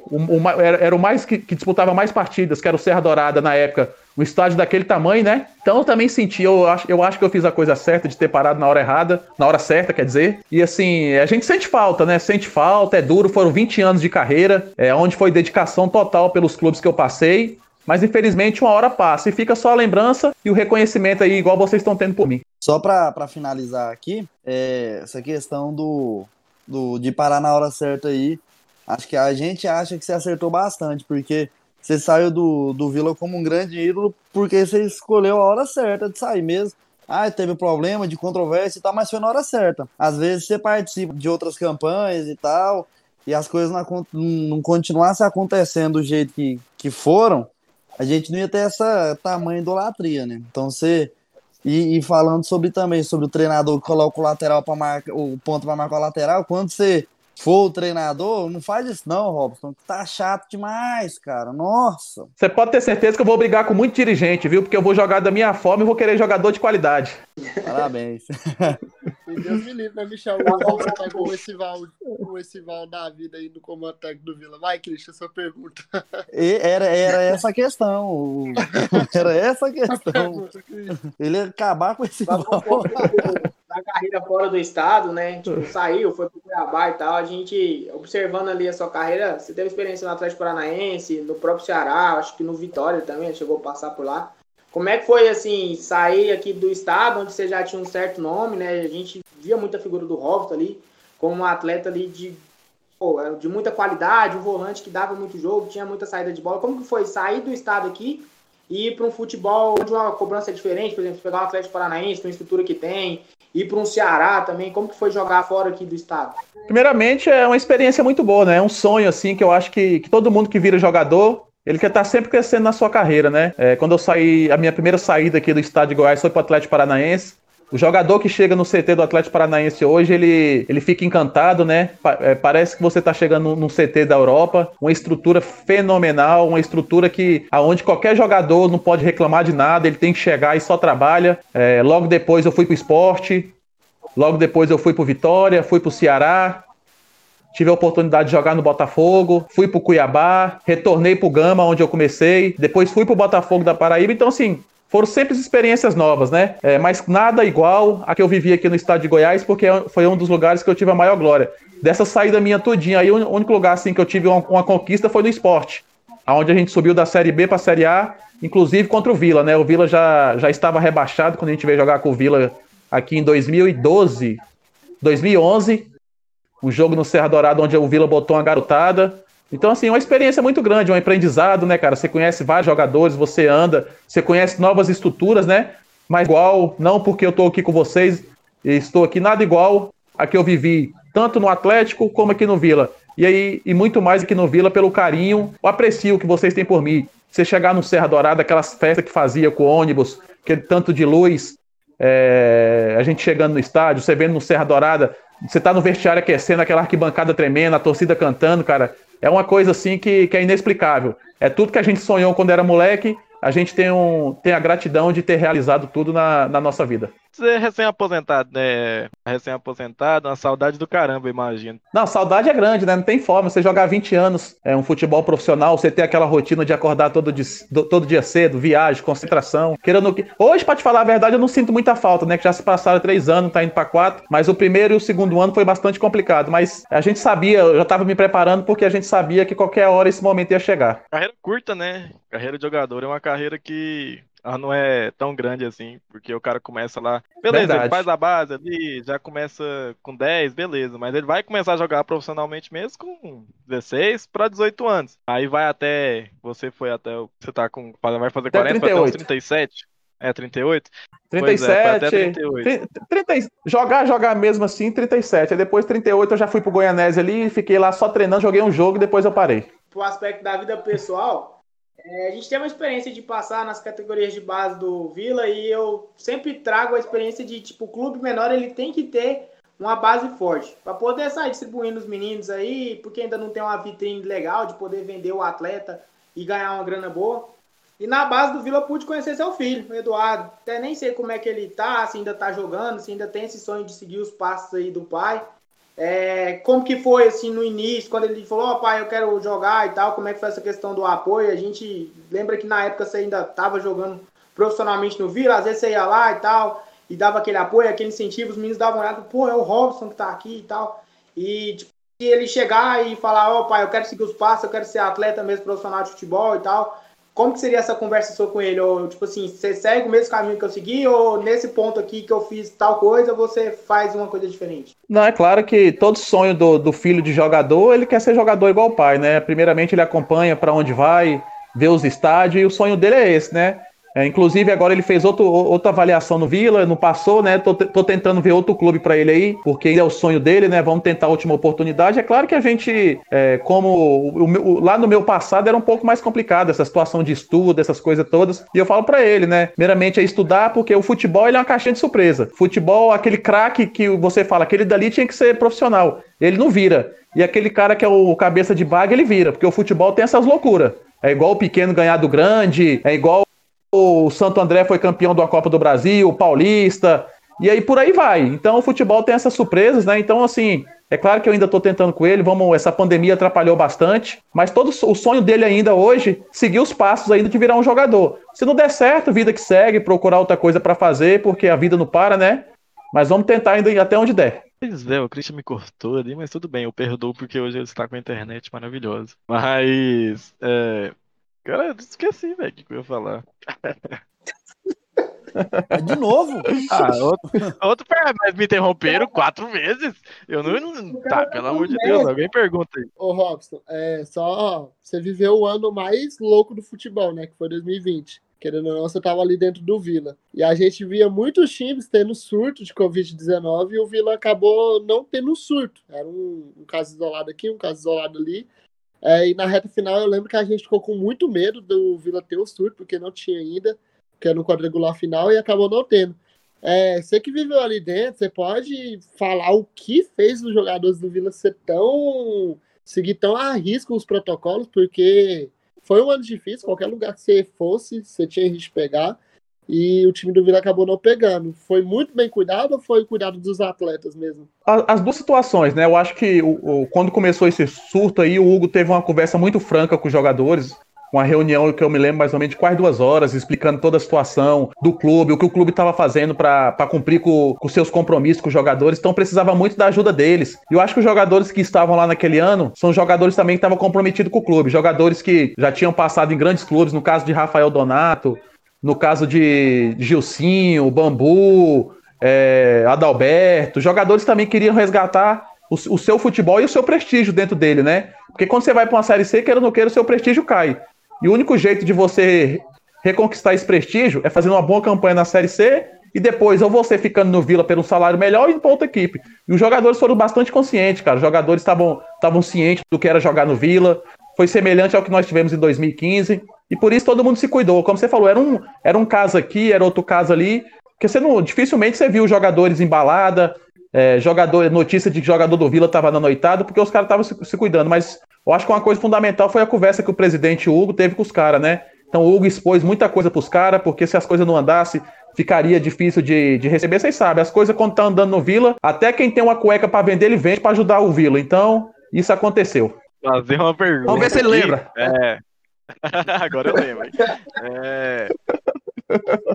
era, era o mais que, que disputava mais partidas, que era o Serra Dourada na época, um estádio daquele tamanho, né? Então eu também senti, eu acho, eu acho que eu fiz a coisa certa de ter parado na hora errada, na hora certa, quer dizer. E assim, a gente sente falta, né? Sente falta, é duro, foram 20 anos de carreira, é, onde foi dedicação total pelos clubes que eu passei. Mas infelizmente uma hora passa e fica só a lembrança e o reconhecimento aí, igual vocês estão tendo por mim. Só pra finalizar aqui, é, essa questão do, do, de parar na hora certa aí, acho que a gente acha que você acertou bastante, porque você saiu do, do Vila como um grande ídolo, porque você escolheu a hora certa de sair mesmo. Ah, teve problema de controvérsia e tal, mas foi na hora certa. Às vezes você participa de outras campanhas e tal, e as coisas não, não continuassem acontecendo do jeito que, que foram, a gente não ia ter essa tamanha idolatria, né? Então você. E, e falando sobre também sobre o treinador que coloca o lateral para marcar o ponto para marcar o lateral, quando você for o treinador, não faz isso não, Robson, tá chato demais, cara. Nossa. Você pode ter certeza que eu vou brigar com muito dirigente, viu? Porque eu vou jogar da minha forma e vou querer jogador de qualidade. Parabéns. E Deus me livre, né, Michel? O Robson tá com esse Val, com esse Val da vida aí no comando técnico do Vila. Vai, Christian, sua pergunta. E era, era essa a questão. o- Era essa a questão. Ele ia acabar com esse da carreira fora do estado, né? Tipo, saiu, foi pro Cuiabá e tal. A gente, observando ali a sua carreira, você teve experiência no Atlético Paranaense, no próprio Ceará, acho que no Vitória também, chegou a passar por lá. Como é que foi, assim, sair aqui do estado, onde você já tinha um certo nome, né? A gente via muita figura do Robson ali, como um atleta ali de, pô, de muita qualidade, um volante que dava muito jogo, tinha muita saída de bola. Como que foi sair do estado aqui e ir para um futebol onde uma cobrança é diferente, por exemplo, pegar um Atlético Paranaense, com a estrutura que tem, ir para um Ceará também, como que foi jogar fora aqui do estado? Primeiramente, é uma experiência muito boa, né? É um sonho, assim, que eu acho que, que todo mundo que vira jogador ele quer estar sempre crescendo na sua carreira, né? É, quando eu saí, a minha primeira saída aqui do estado de Goiás foi para o Atlético Paranaense. O jogador que chega no CT do Atlético Paranaense hoje, ele, ele fica encantado, né? Pa é, parece que você está chegando num CT da Europa, uma estrutura fenomenal, uma estrutura que aonde qualquer jogador não pode reclamar de nada, ele tem que chegar e só trabalha. É, logo depois eu fui para o esporte, logo depois eu fui para Vitória, fui para o Ceará, tive a oportunidade de jogar no Botafogo, fui pro Cuiabá, retornei pro Gama, onde eu comecei, depois fui pro Botafogo da Paraíba, então assim, foram sempre experiências novas, né? É, mas nada igual a que eu vivi aqui no estado de Goiás, porque foi um dos lugares que eu tive a maior glória. Dessa saída minha todinha, aí o único lugar assim que eu tive uma, uma conquista foi no esporte, onde a gente subiu da Série B para a Série A, inclusive contra o Vila, né? O Vila já, já estava rebaixado quando a gente veio jogar com o Vila aqui em 2012, 2011, um jogo no Serra Dourada onde o Vila botou uma garotada. Então, assim, uma experiência muito grande, um aprendizado, né, cara? Você conhece vários jogadores, você anda, você conhece novas estruturas, né? Mas igual, não porque eu tô aqui com vocês, estou aqui nada igual a que eu vivi, tanto no Atlético como aqui no Vila. E aí, e muito mais aqui no Vila pelo carinho, o aprecio que vocês têm por mim. Você chegar no Serra Dourada, aquelas festas que fazia com ônibus, aquele tanto de luz, é, a gente chegando no estádio, você vendo no Serra Dourada, você tá no vestiário aquecendo, aquela arquibancada tremendo, a torcida cantando, cara. É uma coisa assim que, que é inexplicável. É tudo que a gente sonhou quando era moleque, a gente tem, um, tem a gratidão de ter realizado tudo na, na nossa vida. Você é recém-aposentado, né? Recém-aposentado, uma saudade do caramba, imagino. Não, saudade é grande, né? Não tem forma. Você jogar 20 anos é um futebol profissional, você ter aquela rotina de acordar todo dia, todo dia cedo, viagem, concentração. Querendo que. Hoje, pra te falar a verdade, eu não sinto muita falta, né? Que já se passaram três anos, tá indo pra quatro. Mas o primeiro e o segundo ano foi bastante complicado. Mas a gente sabia, eu já tava me preparando porque a gente sabia que qualquer hora esse momento ia chegar. Carreira curta, né? Carreira de jogador é uma carreira que ela não é tão grande assim, porque o cara começa lá. Beleza, Verdade. ele faz a base ali, já começa com 10, beleza, mas ele vai começar a jogar profissionalmente mesmo com 16 para 18 anos. Aí vai até. Você foi até. Você tá com. Vai fazer 40 até, até uns 37. É, 38? 37. É, até 38. 30, jogar, jogar mesmo assim, 37. Aí depois 38 eu já fui pro Goianese ali, fiquei lá só treinando, joguei um jogo e depois eu parei. Pro aspecto da vida pessoal, é, a gente tem uma experiência de passar nas categorias de base do Vila e eu sempre trago a experiência de, tipo, o clube menor ele tem que ter uma base forte para poder sair distribuindo os meninos aí, porque ainda não tem uma vitrine legal de poder vender o atleta e ganhar uma grana boa. E na base do Vila pude conhecer seu filho, o Eduardo. Até nem sei como é que ele tá, se ainda tá jogando, se ainda tem esse sonho de seguir os passos aí do pai. É, como que foi assim no início, quando ele falou, ó oh, pai, eu quero jogar e tal, como é que foi essa questão do apoio? A gente lembra que na época você ainda estava jogando profissionalmente no Vila, às vezes você ia lá e tal, e dava aquele apoio, aquele incentivo, os meninos davam olhada, pô, é o Robson que tá aqui e tal. E tipo, ele chegar e falar, ó oh, pai, eu quero seguir os passos, eu quero ser atleta mesmo profissional de futebol e tal. Como que seria essa conversa sua com ele? Ou, tipo assim, você segue o mesmo caminho que eu segui? Ou nesse ponto aqui que eu fiz tal coisa, você faz uma coisa diferente? Não, é claro que todo sonho do, do filho de jogador, ele quer ser jogador igual o pai, né? Primeiramente ele acompanha para onde vai, vê os estádios, e o sonho dele é esse, né? É, inclusive, agora ele fez outro, outra avaliação no Vila, não passou, né? Tô, tô tentando ver outro clube para ele aí, porque é o sonho dele, né? Vamos tentar a última oportunidade. É claro que a gente, é, como o, o, lá no meu passado era um pouco mais complicado, essa situação de estudo, essas coisas todas. E eu falo para ele, né? Primeiramente é estudar, porque o futebol ele é uma caixinha de surpresa. Futebol, aquele craque que você fala, aquele dali tinha que ser profissional. Ele não vira. E aquele cara que é o cabeça de baga, ele vira, porque o futebol tem essas loucuras. É igual o pequeno ganhar do grande, é igual o Santo André foi campeão da Copa do Brasil, o Paulista, e aí por aí vai. Então o futebol tem essas surpresas, né? Então, assim, é claro que eu ainda estou tentando com ele, vamos, essa pandemia atrapalhou bastante, mas todo o sonho dele ainda hoje, seguir os passos ainda de virar um jogador. Se não der certo, vida que segue, procurar outra coisa para fazer, porque a vida não para, né? Mas vamos tentar ainda ir até onde der. Pois é, o Christian me cortou ali, mas tudo bem, eu perdoo porque hoje ele está com a internet maravilhosa. Mas, é... Cara, eu esqueci, velho, o que eu ia falar. É de novo? Ah, outro, outro mas me interromperam quatro vezes. Eu não. não tá, pelo amor de Deus, alguém pergunta aí. Ô, Robson, é só. Você viveu o ano mais louco do futebol, né? Que foi 2020. Querendo ou não, você tava ali dentro do Vila. E a gente via muitos times tendo surto de Covid-19 e o Vila acabou não tendo surto. Era um, um caso isolado aqui, um caso isolado ali. É, e na reta final eu lembro que a gente ficou com muito medo do Vila ter o surto, porque não tinha ainda que é no quadrangular final, e acabou não tendo. É, você que viveu ali dentro, você pode falar o que fez os jogadores do Vila ser tão. seguir tão a risco os protocolos, porque foi um ano difícil, qualquer lugar que você fosse, você tinha risco de pegar, e o time do Vila acabou não pegando. Foi muito bem cuidado ou foi cuidado dos atletas mesmo? As duas situações, né? Eu acho que o, o, quando começou esse surto aí, o Hugo teve uma conversa muito franca com os jogadores uma reunião que eu me lembro mais ou menos de quase duas horas, explicando toda a situação do clube, o que o clube estava fazendo para cumprir com, com seus compromissos com os jogadores. Então precisava muito da ajuda deles. E eu acho que os jogadores que estavam lá naquele ano são jogadores também que estavam comprometidos com o clube, jogadores que já tinham passado em grandes clubes, no caso de Rafael Donato, no caso de Gilcinho, Bambu, é, Adalberto, jogadores também queriam resgatar o, o, seu futebol e o seu prestígio dentro dele, né? Porque quando você vai para uma Série C, queira ou não queira, o seu prestígio cai. E o único jeito de você reconquistar esse prestígio é fazendo uma boa campanha na Série C e depois ou você ficando no Vila pelo salário melhor e para outra equipe. E os jogadores foram bastante conscientes, cara. Os jogadores estavam cientes do que era jogar no Vila. Foi semelhante ao que nós tivemos em 2015. E por isso todo mundo se cuidou. Como você falou, era um, era um caso aqui, era outro caso ali. Porque você não, dificilmente você viu jogadores embalada, é, jogador, notícia de que jogador do Vila estava na noitada, porque os caras estavam se, se, cuidando. Mas eu acho que uma coisa fundamental foi a conversa que o presidente Hugo teve com os caras, né? Então o Hugo expôs muita coisa para os caras, porque se as coisas não andassem, ficaria difícil de, de receber. Vocês sabem, as coisas quando tá andando no Vila, até quem tem uma cueca para vender, ele vende para ajudar o Vila. Então, isso aconteceu. Fazer uma pergunta. Vamos ver se ele lembra. É. Agora eu lembro. É.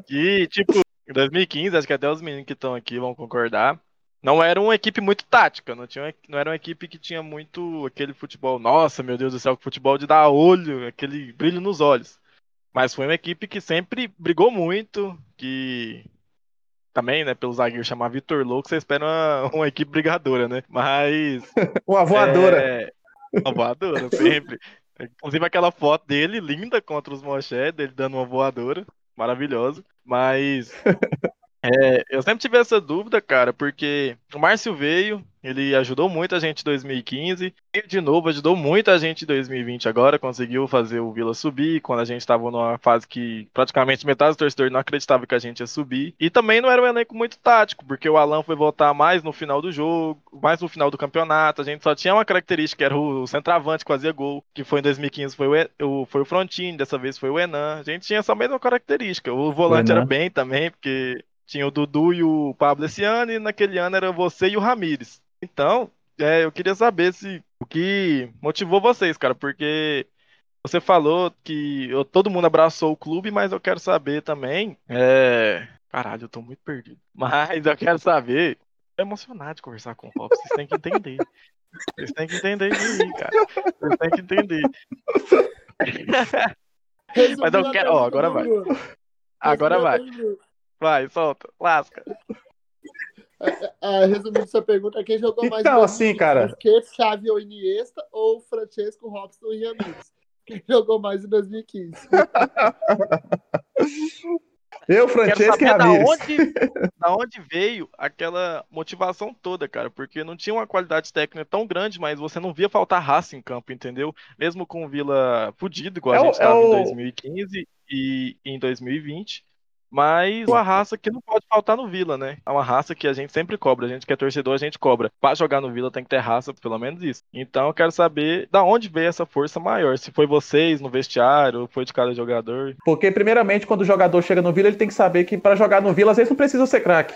Que, tipo, em 2015, acho que até os meninos que estão aqui vão concordar não era uma equipe muito tática, não, tinha, não era uma equipe que tinha muito aquele futebol, nossa, meu Deus do céu, futebol de dar olho, aquele brilho nos olhos. Mas foi uma equipe que sempre brigou muito, que também, né, pelo zagueiro chamar Vitor Louco, você espera uma, uma, equipe brigadora, né? Mas. uma voadora. É, uma voadora, sempre. Inclusive aquela foto dele, linda contra os Moché, dele dando uma voadora, maravilhosa. Mas é, eu sempre tive essa dúvida, cara, porque o Márcio veio, ele ajudou muito a gente em 2015, e de novo ajudou muito a gente em 2020 agora, conseguiu fazer o Vila subir, quando a gente estava numa fase que praticamente metade dos torcedores não acreditava que a gente ia subir. E também não era um elenco muito tático, porque o Alan foi voltar mais no final do jogo, mais no final do campeonato, a gente só tinha uma característica, que era o centroavante que fazia gol, que foi em 2015 foi o, foi o Frontini, dessa vez foi o Enan. A gente tinha essa mesma característica. O volante era bem também, porque tinha o Dudu e o Pablo esse ano, e naquele ano era você e o Ramires. Então, é, eu queria saber se o que motivou vocês, cara, porque você falou que eu, todo mundo abraçou o clube, mas eu quero saber também. É... Caralho, eu tô muito perdido. Mas eu quero saber. É emocionado de conversar com o Rob, vocês têm que entender. Vocês têm que entender de mim, cara. Vocês têm que entender. mas eu quero. Ó, agora vai. Agora vai. Vai, solta, lasca. É, resumindo sua pergunta, quem jogou mais então, assim, cara. Busquets, Xavi ou Iniesta ou Francesco, Robson e Ramires? Quem jogou mais em 2015? Eu, Francesco e Ramires. Da onde, da onde veio aquela motivação toda, cara? Porque não tinha uma qualidade técnica tão grande, mas você não via faltar raça em campo, entendeu? Mesmo com o Vila fudido, igual é a gente estava é o... em 2015 e em 2020. Mas uma raça que não pode faltar no Vila, né? É uma raça que a gente sempre cobra. A gente que é torcedor, a gente cobra. Para jogar no Vila tem que ter raça, pelo menos isso. Então eu quero saber da onde veio essa força maior. Se foi vocês no vestiário, foi de cada jogador. Porque, primeiramente, quando o jogador chega no Vila, ele tem que saber que para jogar no Vila, às vezes não precisa ser craque.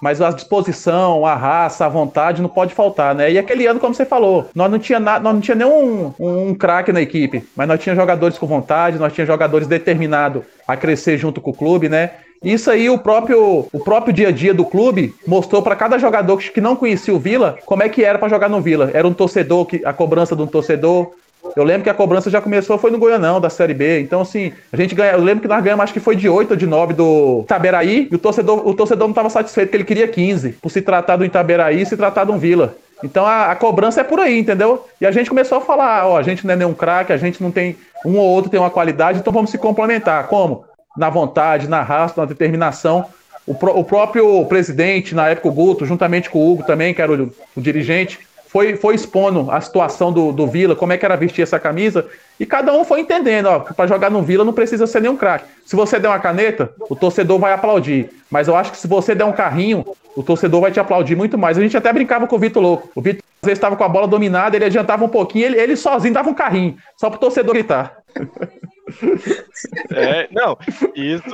Mas a disposição, a raça, a vontade não pode faltar, né? E aquele ano, como você falou, nós não tinha nada, nós não tinha nenhum um, um craque na equipe, mas nós tinha jogadores com vontade, nós tinha jogadores determinados a crescer junto com o clube, né? Isso aí o próprio o próprio dia a dia do clube mostrou para cada jogador que não conhecia o Vila como é que era para jogar no Vila. Era um torcedor que a cobrança de um torcedor, eu lembro que a cobrança já começou, foi no Goianão, da Série B. Então, assim, a gente ganha. Eu lembro que nós ganhamos, acho que foi de 8 ou de 9 do Itaberaí, e o torcedor, o torcedor não estava satisfeito, porque ele queria 15, por se tratar do Itaberaí e se tratar de um Vila. Então a, a, cobrança é por aí, entendeu? E a gente começou a falar, ó, a gente não é nenhum craque, a gente não tem. Um ou outro tem uma qualidade, então vamos se complementar. Como? Na vontade, na raça, na determinação. O, pro, o próprio presidente, na época o Guto, juntamente com o Hugo também, que era o, o dirigente, foi, foi expondo a situação do, do Vila, como é que era vestir essa camisa, e cada um foi entendendo, ó, para jogar no Vila não precisa ser nenhum craque. Se você der uma caneta, o torcedor vai aplaudir. Mas eu acho que se você der um carrinho, o torcedor vai te aplaudir muito mais. A gente até brincava com o Vitor Louco. O Vitor às vezes estava com a bola dominada, ele adiantava um pouquinho, ele, ele sozinho dava um carrinho, só pro torcedor gritar. É, não, isso,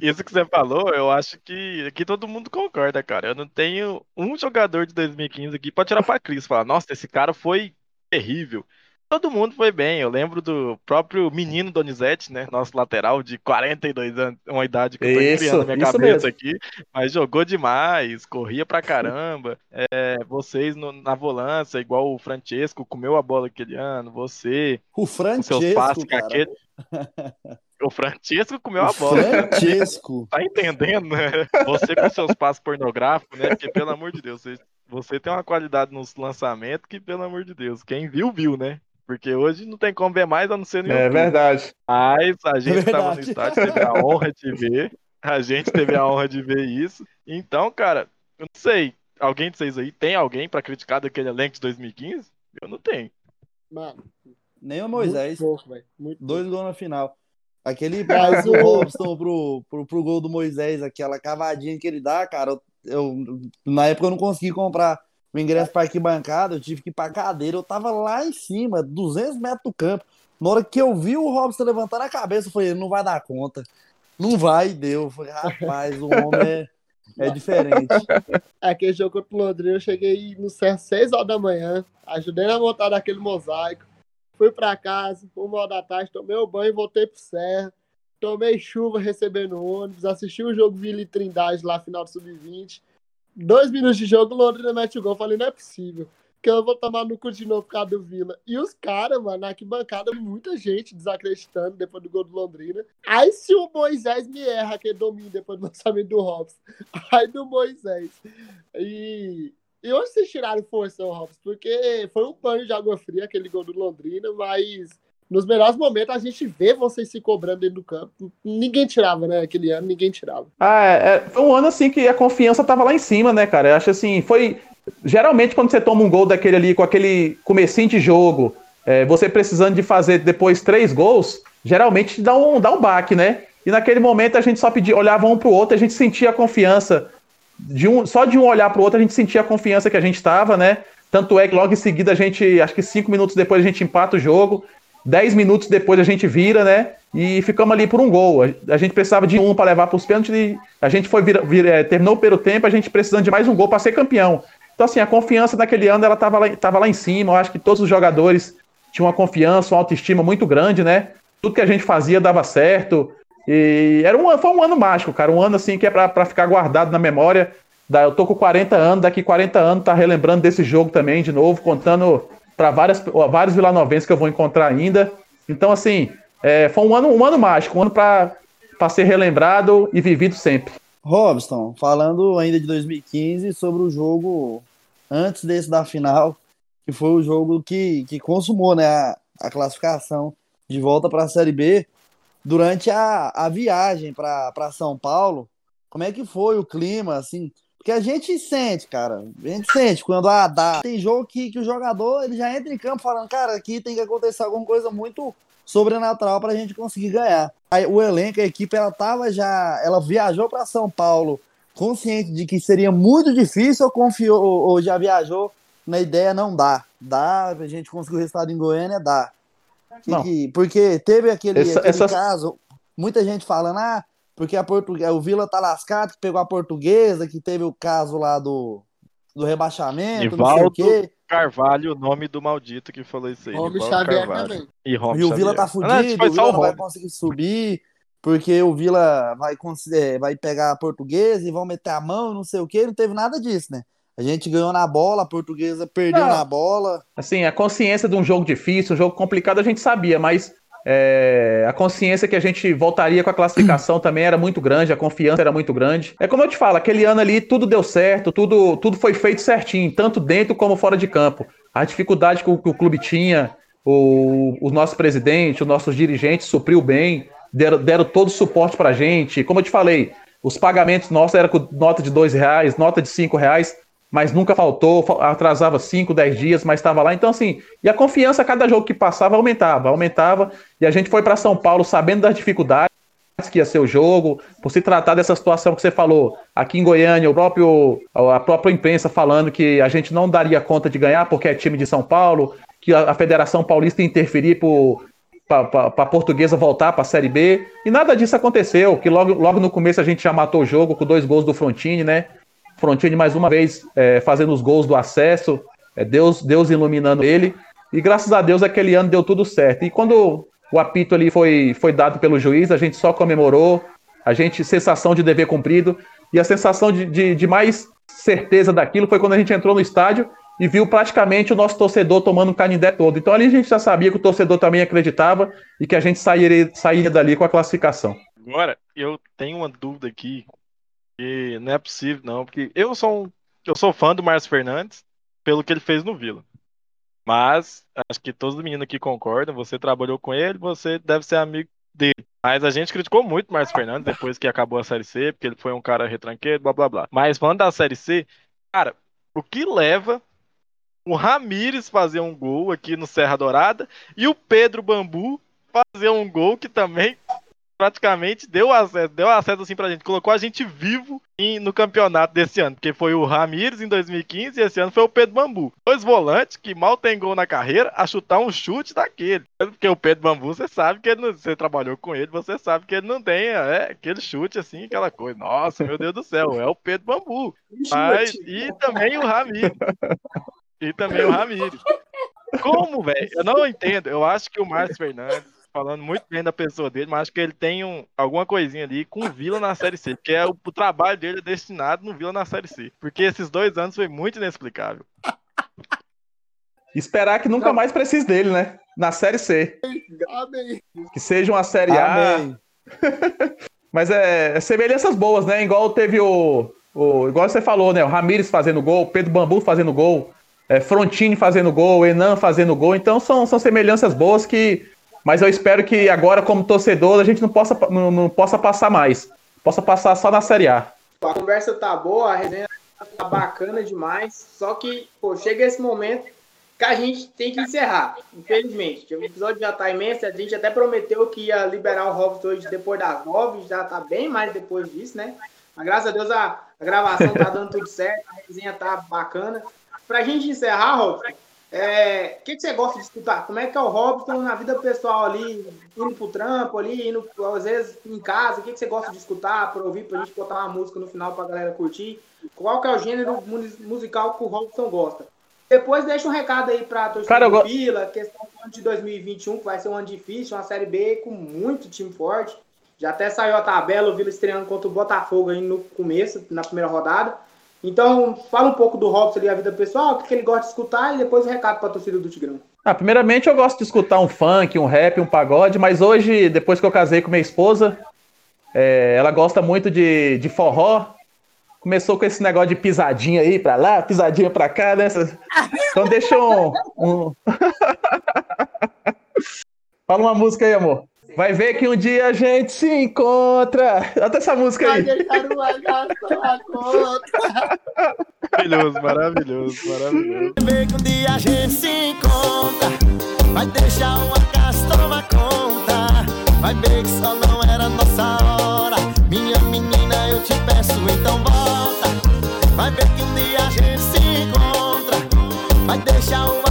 isso que você falou, eu acho que aqui todo mundo concorda, cara. Eu não tenho um jogador de 2015 aqui pra tirar pra Cris e falar, nossa, esse cara foi terrível. Todo mundo foi bem. Eu lembro do próprio menino Donizete, né? Nosso lateral de 42 anos, uma idade que eu tô Isso, criando na minha cabeça mesmo. aqui, mas jogou demais, corria pra caramba. É, vocês no- na volância, igual o Francesco, comeu a bola aquele ano. Você, O com seus Francesco, passes com cara. aquele. O Francesco comeu O a bola. Francesco. Tá entendendo, né? Você com seus passos pornográficos, né? Porque, pelo amor de Deus, você, você tem uma qualidade nos lançamentos que, pelo amor de Deus, quem viu, viu, né? Porque hoje não tem como ver mais a não ser no É YouTube. verdade. Mas a gente que tava no estádio teve a honra de ver. A gente teve a honra de ver isso. Então, cara, eu não sei. Alguém de vocês aí tem alguém pra criticar daquele elenco de 2015? Eu não tenho. Mano, Nem o Moisés. muito pouco. Muito Dois gols na final. Aquele passe do Robson pro, pro, pro gol do Moisés, aquela cavadinha que ele dá, cara, eu, eu- na época eu não consegui comprar o ingresso para arquibancada, eu tive que ir pra cadeira, eu tava lá em cima, 200 metros do campo. Na hora que eu vi o Robson levantando a cabeça, eu falei, ele não vai dar conta. Não vai, deu. Eu falei, rapaz, o homem é, é diferente. Aquele jogo contra o Londrina, eu cheguei no Serra 6 horas da manhã, ajudei na montar daquele mosaico, fui pra casa, uma hora da tarde, tomei o banho e voltei pro Serra. Tomei chuva recebendo ônibus, assisti o jogo Vila e Trindade lá, final do Sub-20. Dois minutos de jogo, Londrina mete o gol. Falei, não é possível. Que eu vou tomar no cu de novo por causa do Vila. E os caras, mano, na arquibancada, muita gente desacreditando depois do gol do Londrina. Aí se o Moisés me erra aquele domínio depois do lançamento do Robson. Aí do Moisés. E, e onde vocês tiraram força, Robson? Porque foi um banho de água fria aquele gol do Londrina, mas nos melhores momentos a gente vê vocês se cobrando dentro do campo. Ninguém tirava, né? Aquele ano, ninguém tirava. Ah, é, é, foi um ano assim que a confiança tava lá em cima, né, cara? Eu acho assim, foi. Geralmente, quando você toma um gol daquele ali com aquele comecinho de jogo, é, você precisando de fazer depois três gols, geralmente dá um, dá um baque, né? E naquele momento a gente só pedia, olhava um pro outro, a gente sentia a confiança. De um, só de um olhar pro outro, a gente sentia a confiança que a gente estava, né? Tanto é que logo em seguida a gente, acho que cinco minutos depois a gente empata o jogo. Dez minutos depois a gente vira, né? E ficamos ali por um gol. A, gente precisava de um para levar para os pênaltis. E a gente foi vira, vira, é, terminou o tempo, a gente precisando de mais um gol para ser campeão. Então, assim, a confiança naquele ano ela estava lá, tava lá em cima. Eu acho que todos os jogadores tinham uma confiança, uma autoestima muito grande, né? Tudo que a gente fazia dava certo. E era um, foi um ano mágico, cara. Um ano assim que é para ficar guardado na memória. Eu tô com 40 anos, daqui 40 anos tá relembrando desse jogo também, de novo, contando para várias vários vilanovenses que eu vou encontrar ainda. Então, assim, é, foi um ano, um ano mágico, um ano para ser relembrado e vivido sempre. Robson, falando ainda de 2015 sobre o jogo antes desse da final, que foi o jogo que, que consumou né, a, a classificação de volta para a Série B. Durante a, a viagem para São Paulo, como é que foi o clima, assim? Porque a gente sente, cara, a gente sente quando ah, dá. Tem jogo que, que o jogador ele já entra em campo falando, cara, aqui tem que acontecer alguma coisa muito sobrenatural para a gente conseguir ganhar. Aí, o elenco, a equipe, ela tava já, ela viajou para São Paulo consciente de que seria muito difícil ou confiou ou, já viajou na ideia não dá, dá, a gente conseguiu o resultado em Goiânia, dá. Que, porque teve aquele, Essa- aquele essas- caso, muita gente falando, ah, porque a portuguesa, o Vila tá lascado, que pegou a portuguesa, que teve o caso lá do, do rebaixamento, não sei o Ivaldo quê. Carvalho, o nome do maldito que falou isso aí. Ivaldo Xavier Carvalho. também. E, E o Vila tá Xavier. Ah, fudido, foi o Vila o não vai conseguir subir, porque o Vila vai, é, vai pegar a portuguesa e vão meter a mão, não sei o quê, não teve nada disso, né? A gente ganhou na bola, a portuguesa perdeu Não. na bola. Assim, a consciência de um jogo difícil, um jogo complicado, a gente sabia, mas é, a consciência que a gente voltaria com a classificação também era muito grande, a confiança era muito grande. É como eu te falo, aquele ano ali tudo deu certo, tudo, tudo foi feito certinho, tanto dentro como fora de campo. A dificuldade que o, que o clube tinha, o, o nosso presidente, os nossos dirigentes supriu bem, deram, deram todo o suporte pra gente. Como eu te falei, os pagamentos nossos eram com nota de dois reais, nota de cinco reais, mas nunca faltou, fa- atrasava 5, 10 dias, mas estava lá. Então, assim, e a confiança, cada jogo que passava, aumentava, aumentava. E a gente foi para São Paulo sabendo das dificuldades que ia ser o jogo, por se tratar dessa situação que você falou. Aqui em Goiânia, o próprio, a própria imprensa falando que a gente não daria conta de ganhar porque é time de São Paulo, que a, a Federação Paulista ia interferir para a portuguesa voltar para a Série B. E nada disso aconteceu, que logo, logo no começo a gente já matou o jogo com dois gols do Frontini, né? Frontini mais uma vez é, fazendo os gols do acesso, é, Deus, Deus iluminando ele. E graças a Deus aquele ano deu tudo certo. E quando o apito ali foi, foi dado pelo juiz, a gente só comemorou, a gente, sensação de dever cumprido. E a sensação de, de, de mais certeza daquilo foi quando a gente entrou no estádio e viu praticamente o nosso torcedor tomando um canindé todo. Então ali a gente já sabia que o torcedor também acreditava e que a gente sairia, sairia dali com a classificação. Agora, eu tenho uma dúvida aqui, que não é possível, não, porque eu sou um, eu sou fã do Márcio Fernandes pelo que ele fez no Vila. Mas acho que todos os meninos aqui concordam, você trabalhou com ele, você deve ser amigo dele. Mas a gente criticou muito o Márcio Fernandes depois que acabou a Série C, porque ele foi um cara retranqueiro, blá blá blá. Mas falando da Série C, cara, o que leva o Ramires fazer um gol aqui no Serra Dourada e o Pedro Bambu fazer um gol que também praticamente deu acesso, deu acesso assim pra gente, colocou a gente vivo em- no campeonato desse ano, porque foi o Ramires em 2015 e esse ano foi o Pedro Bambu. Dois volantes que mal tem gol na carreira a chutar um chute daquele. Porque o Pedro Bambu, você sabe que ele não, você trabalhou com ele, você sabe que ele não tem é, aquele chute assim, aquela coisa. Nossa, meu Deus do céu, é o Pedro Bambu. Mas, e também o Ramires. E também o Ramires. Como, velho? Eu não entendo. Eu acho que o Márcio Fernandes, falando muito bem da pessoa dele, mas acho que ele tem um, alguma coisinha ali com o Vila na Série C. Porque é o, o trabalho dele é destinado no Vila na Série C. Porque esses dois anos foi muito inexplicável. Esperar que nunca mais precise dele, né? Na Série C. Amém. Que seja uma Série A. Amém. Mas é, é semelhanças boas, né? Igual teve o, o. Igual você falou, né? O Ramires fazendo gol, Pedro Bambu fazendo gol, é, Frontini fazendo gol, Enan fazendo gol. Então são, são semelhanças boas que. Mas eu espero que agora, como torcedor, a gente não possa, não, não possa passar mais. Possa passar só na Série A. A conversa tá boa, a resenha tá bacana demais. Só que, pô, chega esse momento que a gente tem que encerrar, infelizmente. O episódio já tá imenso, a gente até prometeu que ia liberar o Hobbs hoje depois das nove, já tá bem mais depois disso, né? Mas graças a Deus a, a gravação tá dando tudo certo, a resenha tá bacana. Pra gente encerrar, Robson, é, o que, que você gosta de escutar? Como é que é o Robson na vida pessoal ali, indo pro trampo ali, indo às vezes em casa? O que, que você gosta de escutar para ouvir, pra gente botar uma música no final pra galera curtir? Qual que é o gênero mu- musical que o Robson gosta? Depois deixa um recado aí pra torcida Cara, do Vila, questão do ano de 2021, que vai ser um ano difícil, uma Série B com muito time forte. Já até saiu a tabela, o Vila estreando contra o Botafogo aí no começo, na primeira rodada. Então, fala um pouco do Robson ali, a vida pessoal, o que ele gosta de escutar e depois o recado pra torcida do Tigrão. Ah, primeiramente eu gosto de escutar um funk, um rap, um pagode, mas hoje, depois que eu casei com minha esposa, é, ela gosta muito de, de forró. Começou com esse negócio de pisadinha aí pra lá, pisadinha pra cá, né? Então deixa um. um- Fala uma música aí, amor. Vai ver que um dia a gente se encontra. Até essa música Vai aí. Maravilhoso, maravilhoso, maravilhoso. Vê que um dia a gente se encontra Vai deixar uma casa tomar conta Vai ver que só não era nossa hora Minha menina, eu te peço, então volta Vai ver que um dia a gente se encontra Vai deixar uma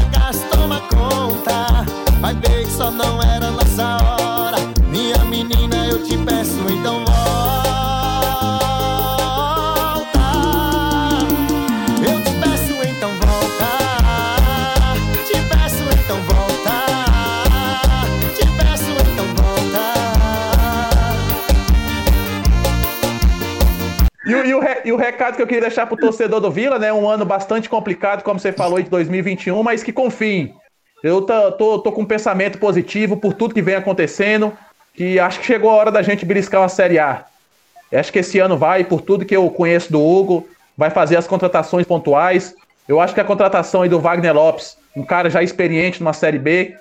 E, o- e o e o recado que eu queria deixar pro torcedor do Vila, né? Um ano bastante complicado, como você falou, de 2021, mas que confiem. Eu tô, tô, tô com um pensamento positivo por tudo que vem acontecendo, que acho que chegou a hora da gente beliscar uma Série A. Acho que esse ano vai, por tudo que eu conheço do Hugo, vai fazer as contratações pontuais. Eu acho que a contratação aí do Wagner Lopes, um cara já experiente numa Série B,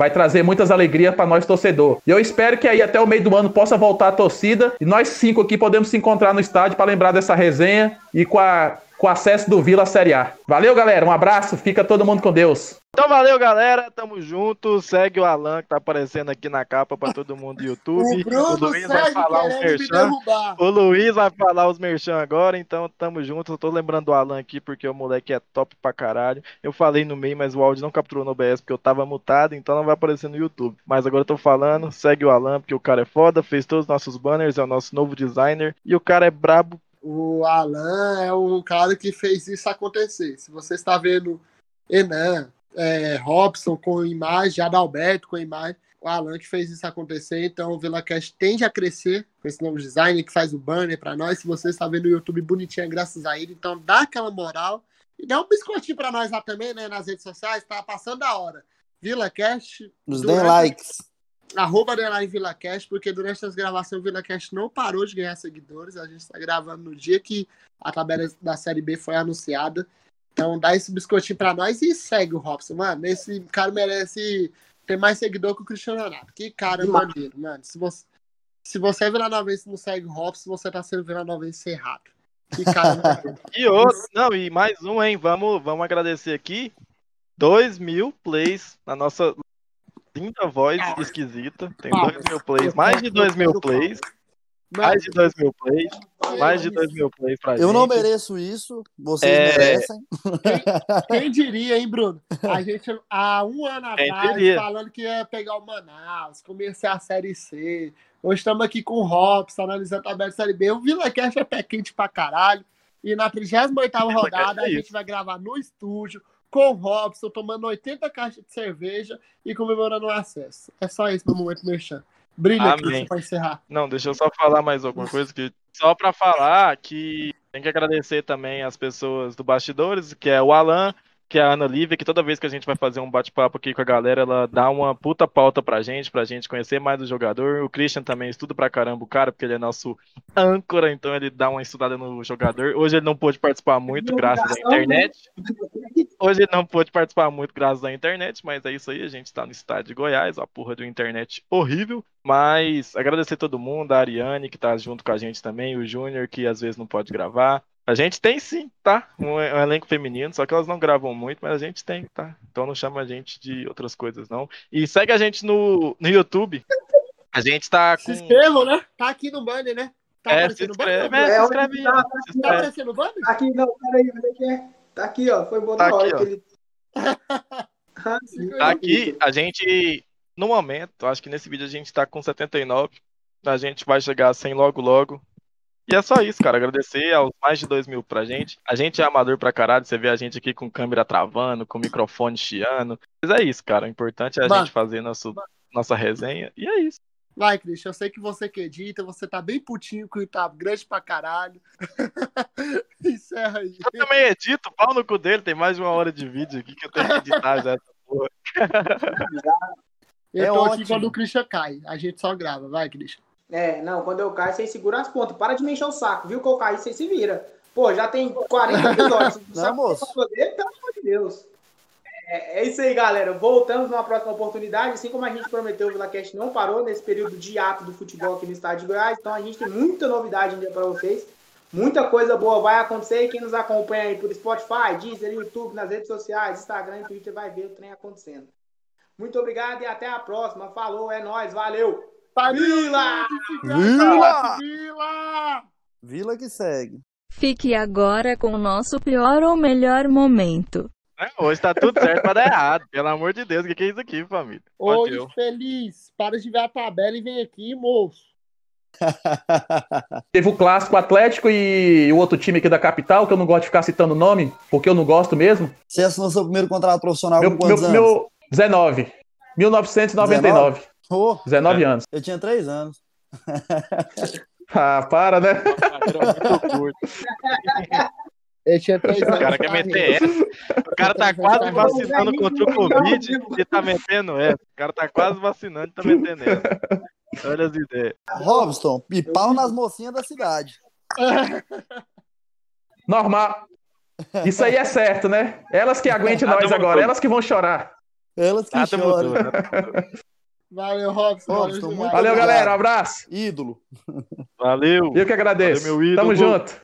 vai trazer muitas alegrias para nós torcedor. E eu espero que aí até o meio do ano possa voltar a torcida e nós cinco aqui podemos se encontrar no estádio para lembrar dessa resenha e com, a, com o acesso do Vila à Série A. Valeu, galera. Um abraço. Fica todo mundo com Deus. Então valeu, galera. Tamo junto. Segue o Alan que tá aparecendo aqui na capa pra todo mundo do YouTube. O Bruno Luiz vai falar os merchan. O Luiz vai falar os merchan agora, então tamo junto. Eu tô lembrando do Alan aqui porque o moleque é top pra caralho. Eu falei no meio, mas o áudio não capturou no OBS porque eu tava mutado, então não vai aparecer no YouTube. Mas agora eu tô falando, segue o Alan porque o cara é foda, fez todos os nossos banners, é o nosso novo designer e o cara é brabo. O Alan é um cara que fez isso acontecer. Se você está vendo Enan, é, Robson com imagem, Adalberto com imagem, o Alan que fez isso acontecer. Então o VilaCast tende a crescer com esse novo design que faz o banner para nós. Se você está vendo o YouTube bonitinho, é graças a ele. Então dá aquela moral e dá um biscoitinho para nós lá também, né? Nas redes sociais. Tá passando da hora. VilaCast. Nos deem likes. Arroba underline VilaCast, porque durante as gravações o VilaCast não parou de ganhar seguidores. A gente está gravando no dia que a tabela da Série B foi anunciada. Então dá esse biscoitinho pra nós e segue o Robson. Mano, esse cara merece ter mais seguidor que o Cristiano Ronaldo. Que cara Demais. maneiro, mano. Se você, se você é vilanovense e não segue o Robson, você tá sendo vilanovense errado. Que cara maneiro. E outro, não, e mais um, hein? Vamos, vamos agradecer aqui. 2 mil plays na nossa linda voz esquisita. Tem 2 mil plays, mais de 2 mil plays. Mais de 2 mil plays. Mais de 2 mil plays pra gente. Eu não mereço isso, vocês É. merecem. Quem diria, hein, Bruno? A gente, há um ano Quem atrás, falando que ia pegar o Manaus, começar a Série C. Hoje estamos aqui com o Robson, analisando a tabela de Série B. O VilaCast é pé quente pra caralho. E na 38ª rodada, é a gente isso. vai gravar no estúdio, com o Robson, tomando 80 caixas de cerveja e comemorando o acesso. É só isso, meu momento merchan. Brilha, Amém. Pra encerrar. Não, deixa eu só falar mais alguma coisa que só pra falar que tem que agradecer também as pessoas do bastidores, que é o Alan, que é a Ana Lívia, que toda vez que a gente vai fazer um bate-papo aqui com a galera, ela dá uma puta pauta pra gente, pra gente conhecer mais o jogador. O Christian também estuda pra caramba o cara, porque ele é nosso âncora, então ele dá uma estudada no jogador. Hoje ele não pôde participar muito, graças à internet. Hoje ele não pôde participar muito graças à internet, mas é isso aí, a gente tá no estádio de Goiás, a porra de uma internet horrível. Mas agradecer todo mundo, a Ariane que tá junto com a gente também, o Júnior que às vezes não pode gravar. A gente tem sim, tá? Um, um elenco feminino, só que elas não gravam muito, mas a gente tem, tá? Então não chama a gente de outras coisas, não. E segue a gente no, no YouTube. A gente tá com. Se inscrevam, né? Tá aqui no banner, né? Tá É, se aparecendo no banner? inscreve, Tá é, se É, inscreve tá, se Tá inscreve. aparecendo no banner? Aqui, não, peraí, onde é que é? Tá aqui, ó. Foi bom Tá na hora que ele. Tá aqui, a gente, no momento, acho que nesse vídeo a gente tá com 79. A gente vai chegar a 100 logo, logo. E é só isso, cara. Agradecer aos mais de 2 mil pra gente. A gente é amador pra caralho. Você vê a gente aqui com câmera travando, com microfone chiando. Mas é isso, cara. O importante é a Mano. gente fazer nosso, nossa resenha. E é isso. Vai, Christian, eu sei que você que edita, você tá bem putinho que tá grande pra caralho. Encerra aí. Eu também edito, pau no cu dele. Tem mais de uma hora de vídeo aqui que eu tenho que editar já. essa porra. Eu É tô aqui ótimo. quando o Christian cai. A gente só grava, vai, Christian. É, não, quando eu caio, vocês seguram as pontas. Para de me encher o saco, viu? Que eu caí, vocês se vira. Pô, já tem 40 episódios. Não, moço. fazer? Pelo amor de Deus. É, é isso aí, galera. Voltamos numa próxima oportunidade. Assim como a gente prometeu, o VilaCast não parou nesse período de ato do futebol aqui no estado de Goiás. Então a gente tem muita novidade ainda para vocês. Muita coisa boa vai acontecer. E quem nos acompanha aí por Spotify, Deezer, YouTube, nas redes sociais, Instagram e Twitter vai ver o trem acontecendo. Muito obrigado e até a próxima. Falou, é nóis, valeu! Vila! Vila! Vila! Vila que segue. Fique agora com o nosso pior ou melhor momento. É, Hoje tá tudo certo pra dar errado. Pelo amor de Deus, o que que é isso aqui, família? Oi, Fodeu. feliz. Para de ver a tabela e vem aqui, moço. Teve o clássico Atlético e o outro time aqui da capital, que eu não gosto de ficar citando o nome, porque eu não gosto mesmo. Você assinou seu primeiro contrato profissional Meu, com quantos meu, anos? meu 19. 1999. Oh, 19 anos. eu tinha três anos. Ah, para, né? Ele tinha três O anos. cara de quer meter essa. O cara tá quase vacinando contra o Covid e tá metendo essa. O cara tá quase vacinando e tá metendo essa. Olha as ideias. Robson, e pau nas mocinhas da cidade. Normal. Isso aí é certo, né? Elas que aguentem nós agora, elas que vão chorar. Elas que Nada choram. mudou. Valeu, Robson. Robson, valeu. Valeu, galera. Um abraço. Ídolo. Valeu. Eu que agradeço. Valeu, meu ídolo. Tamo junto.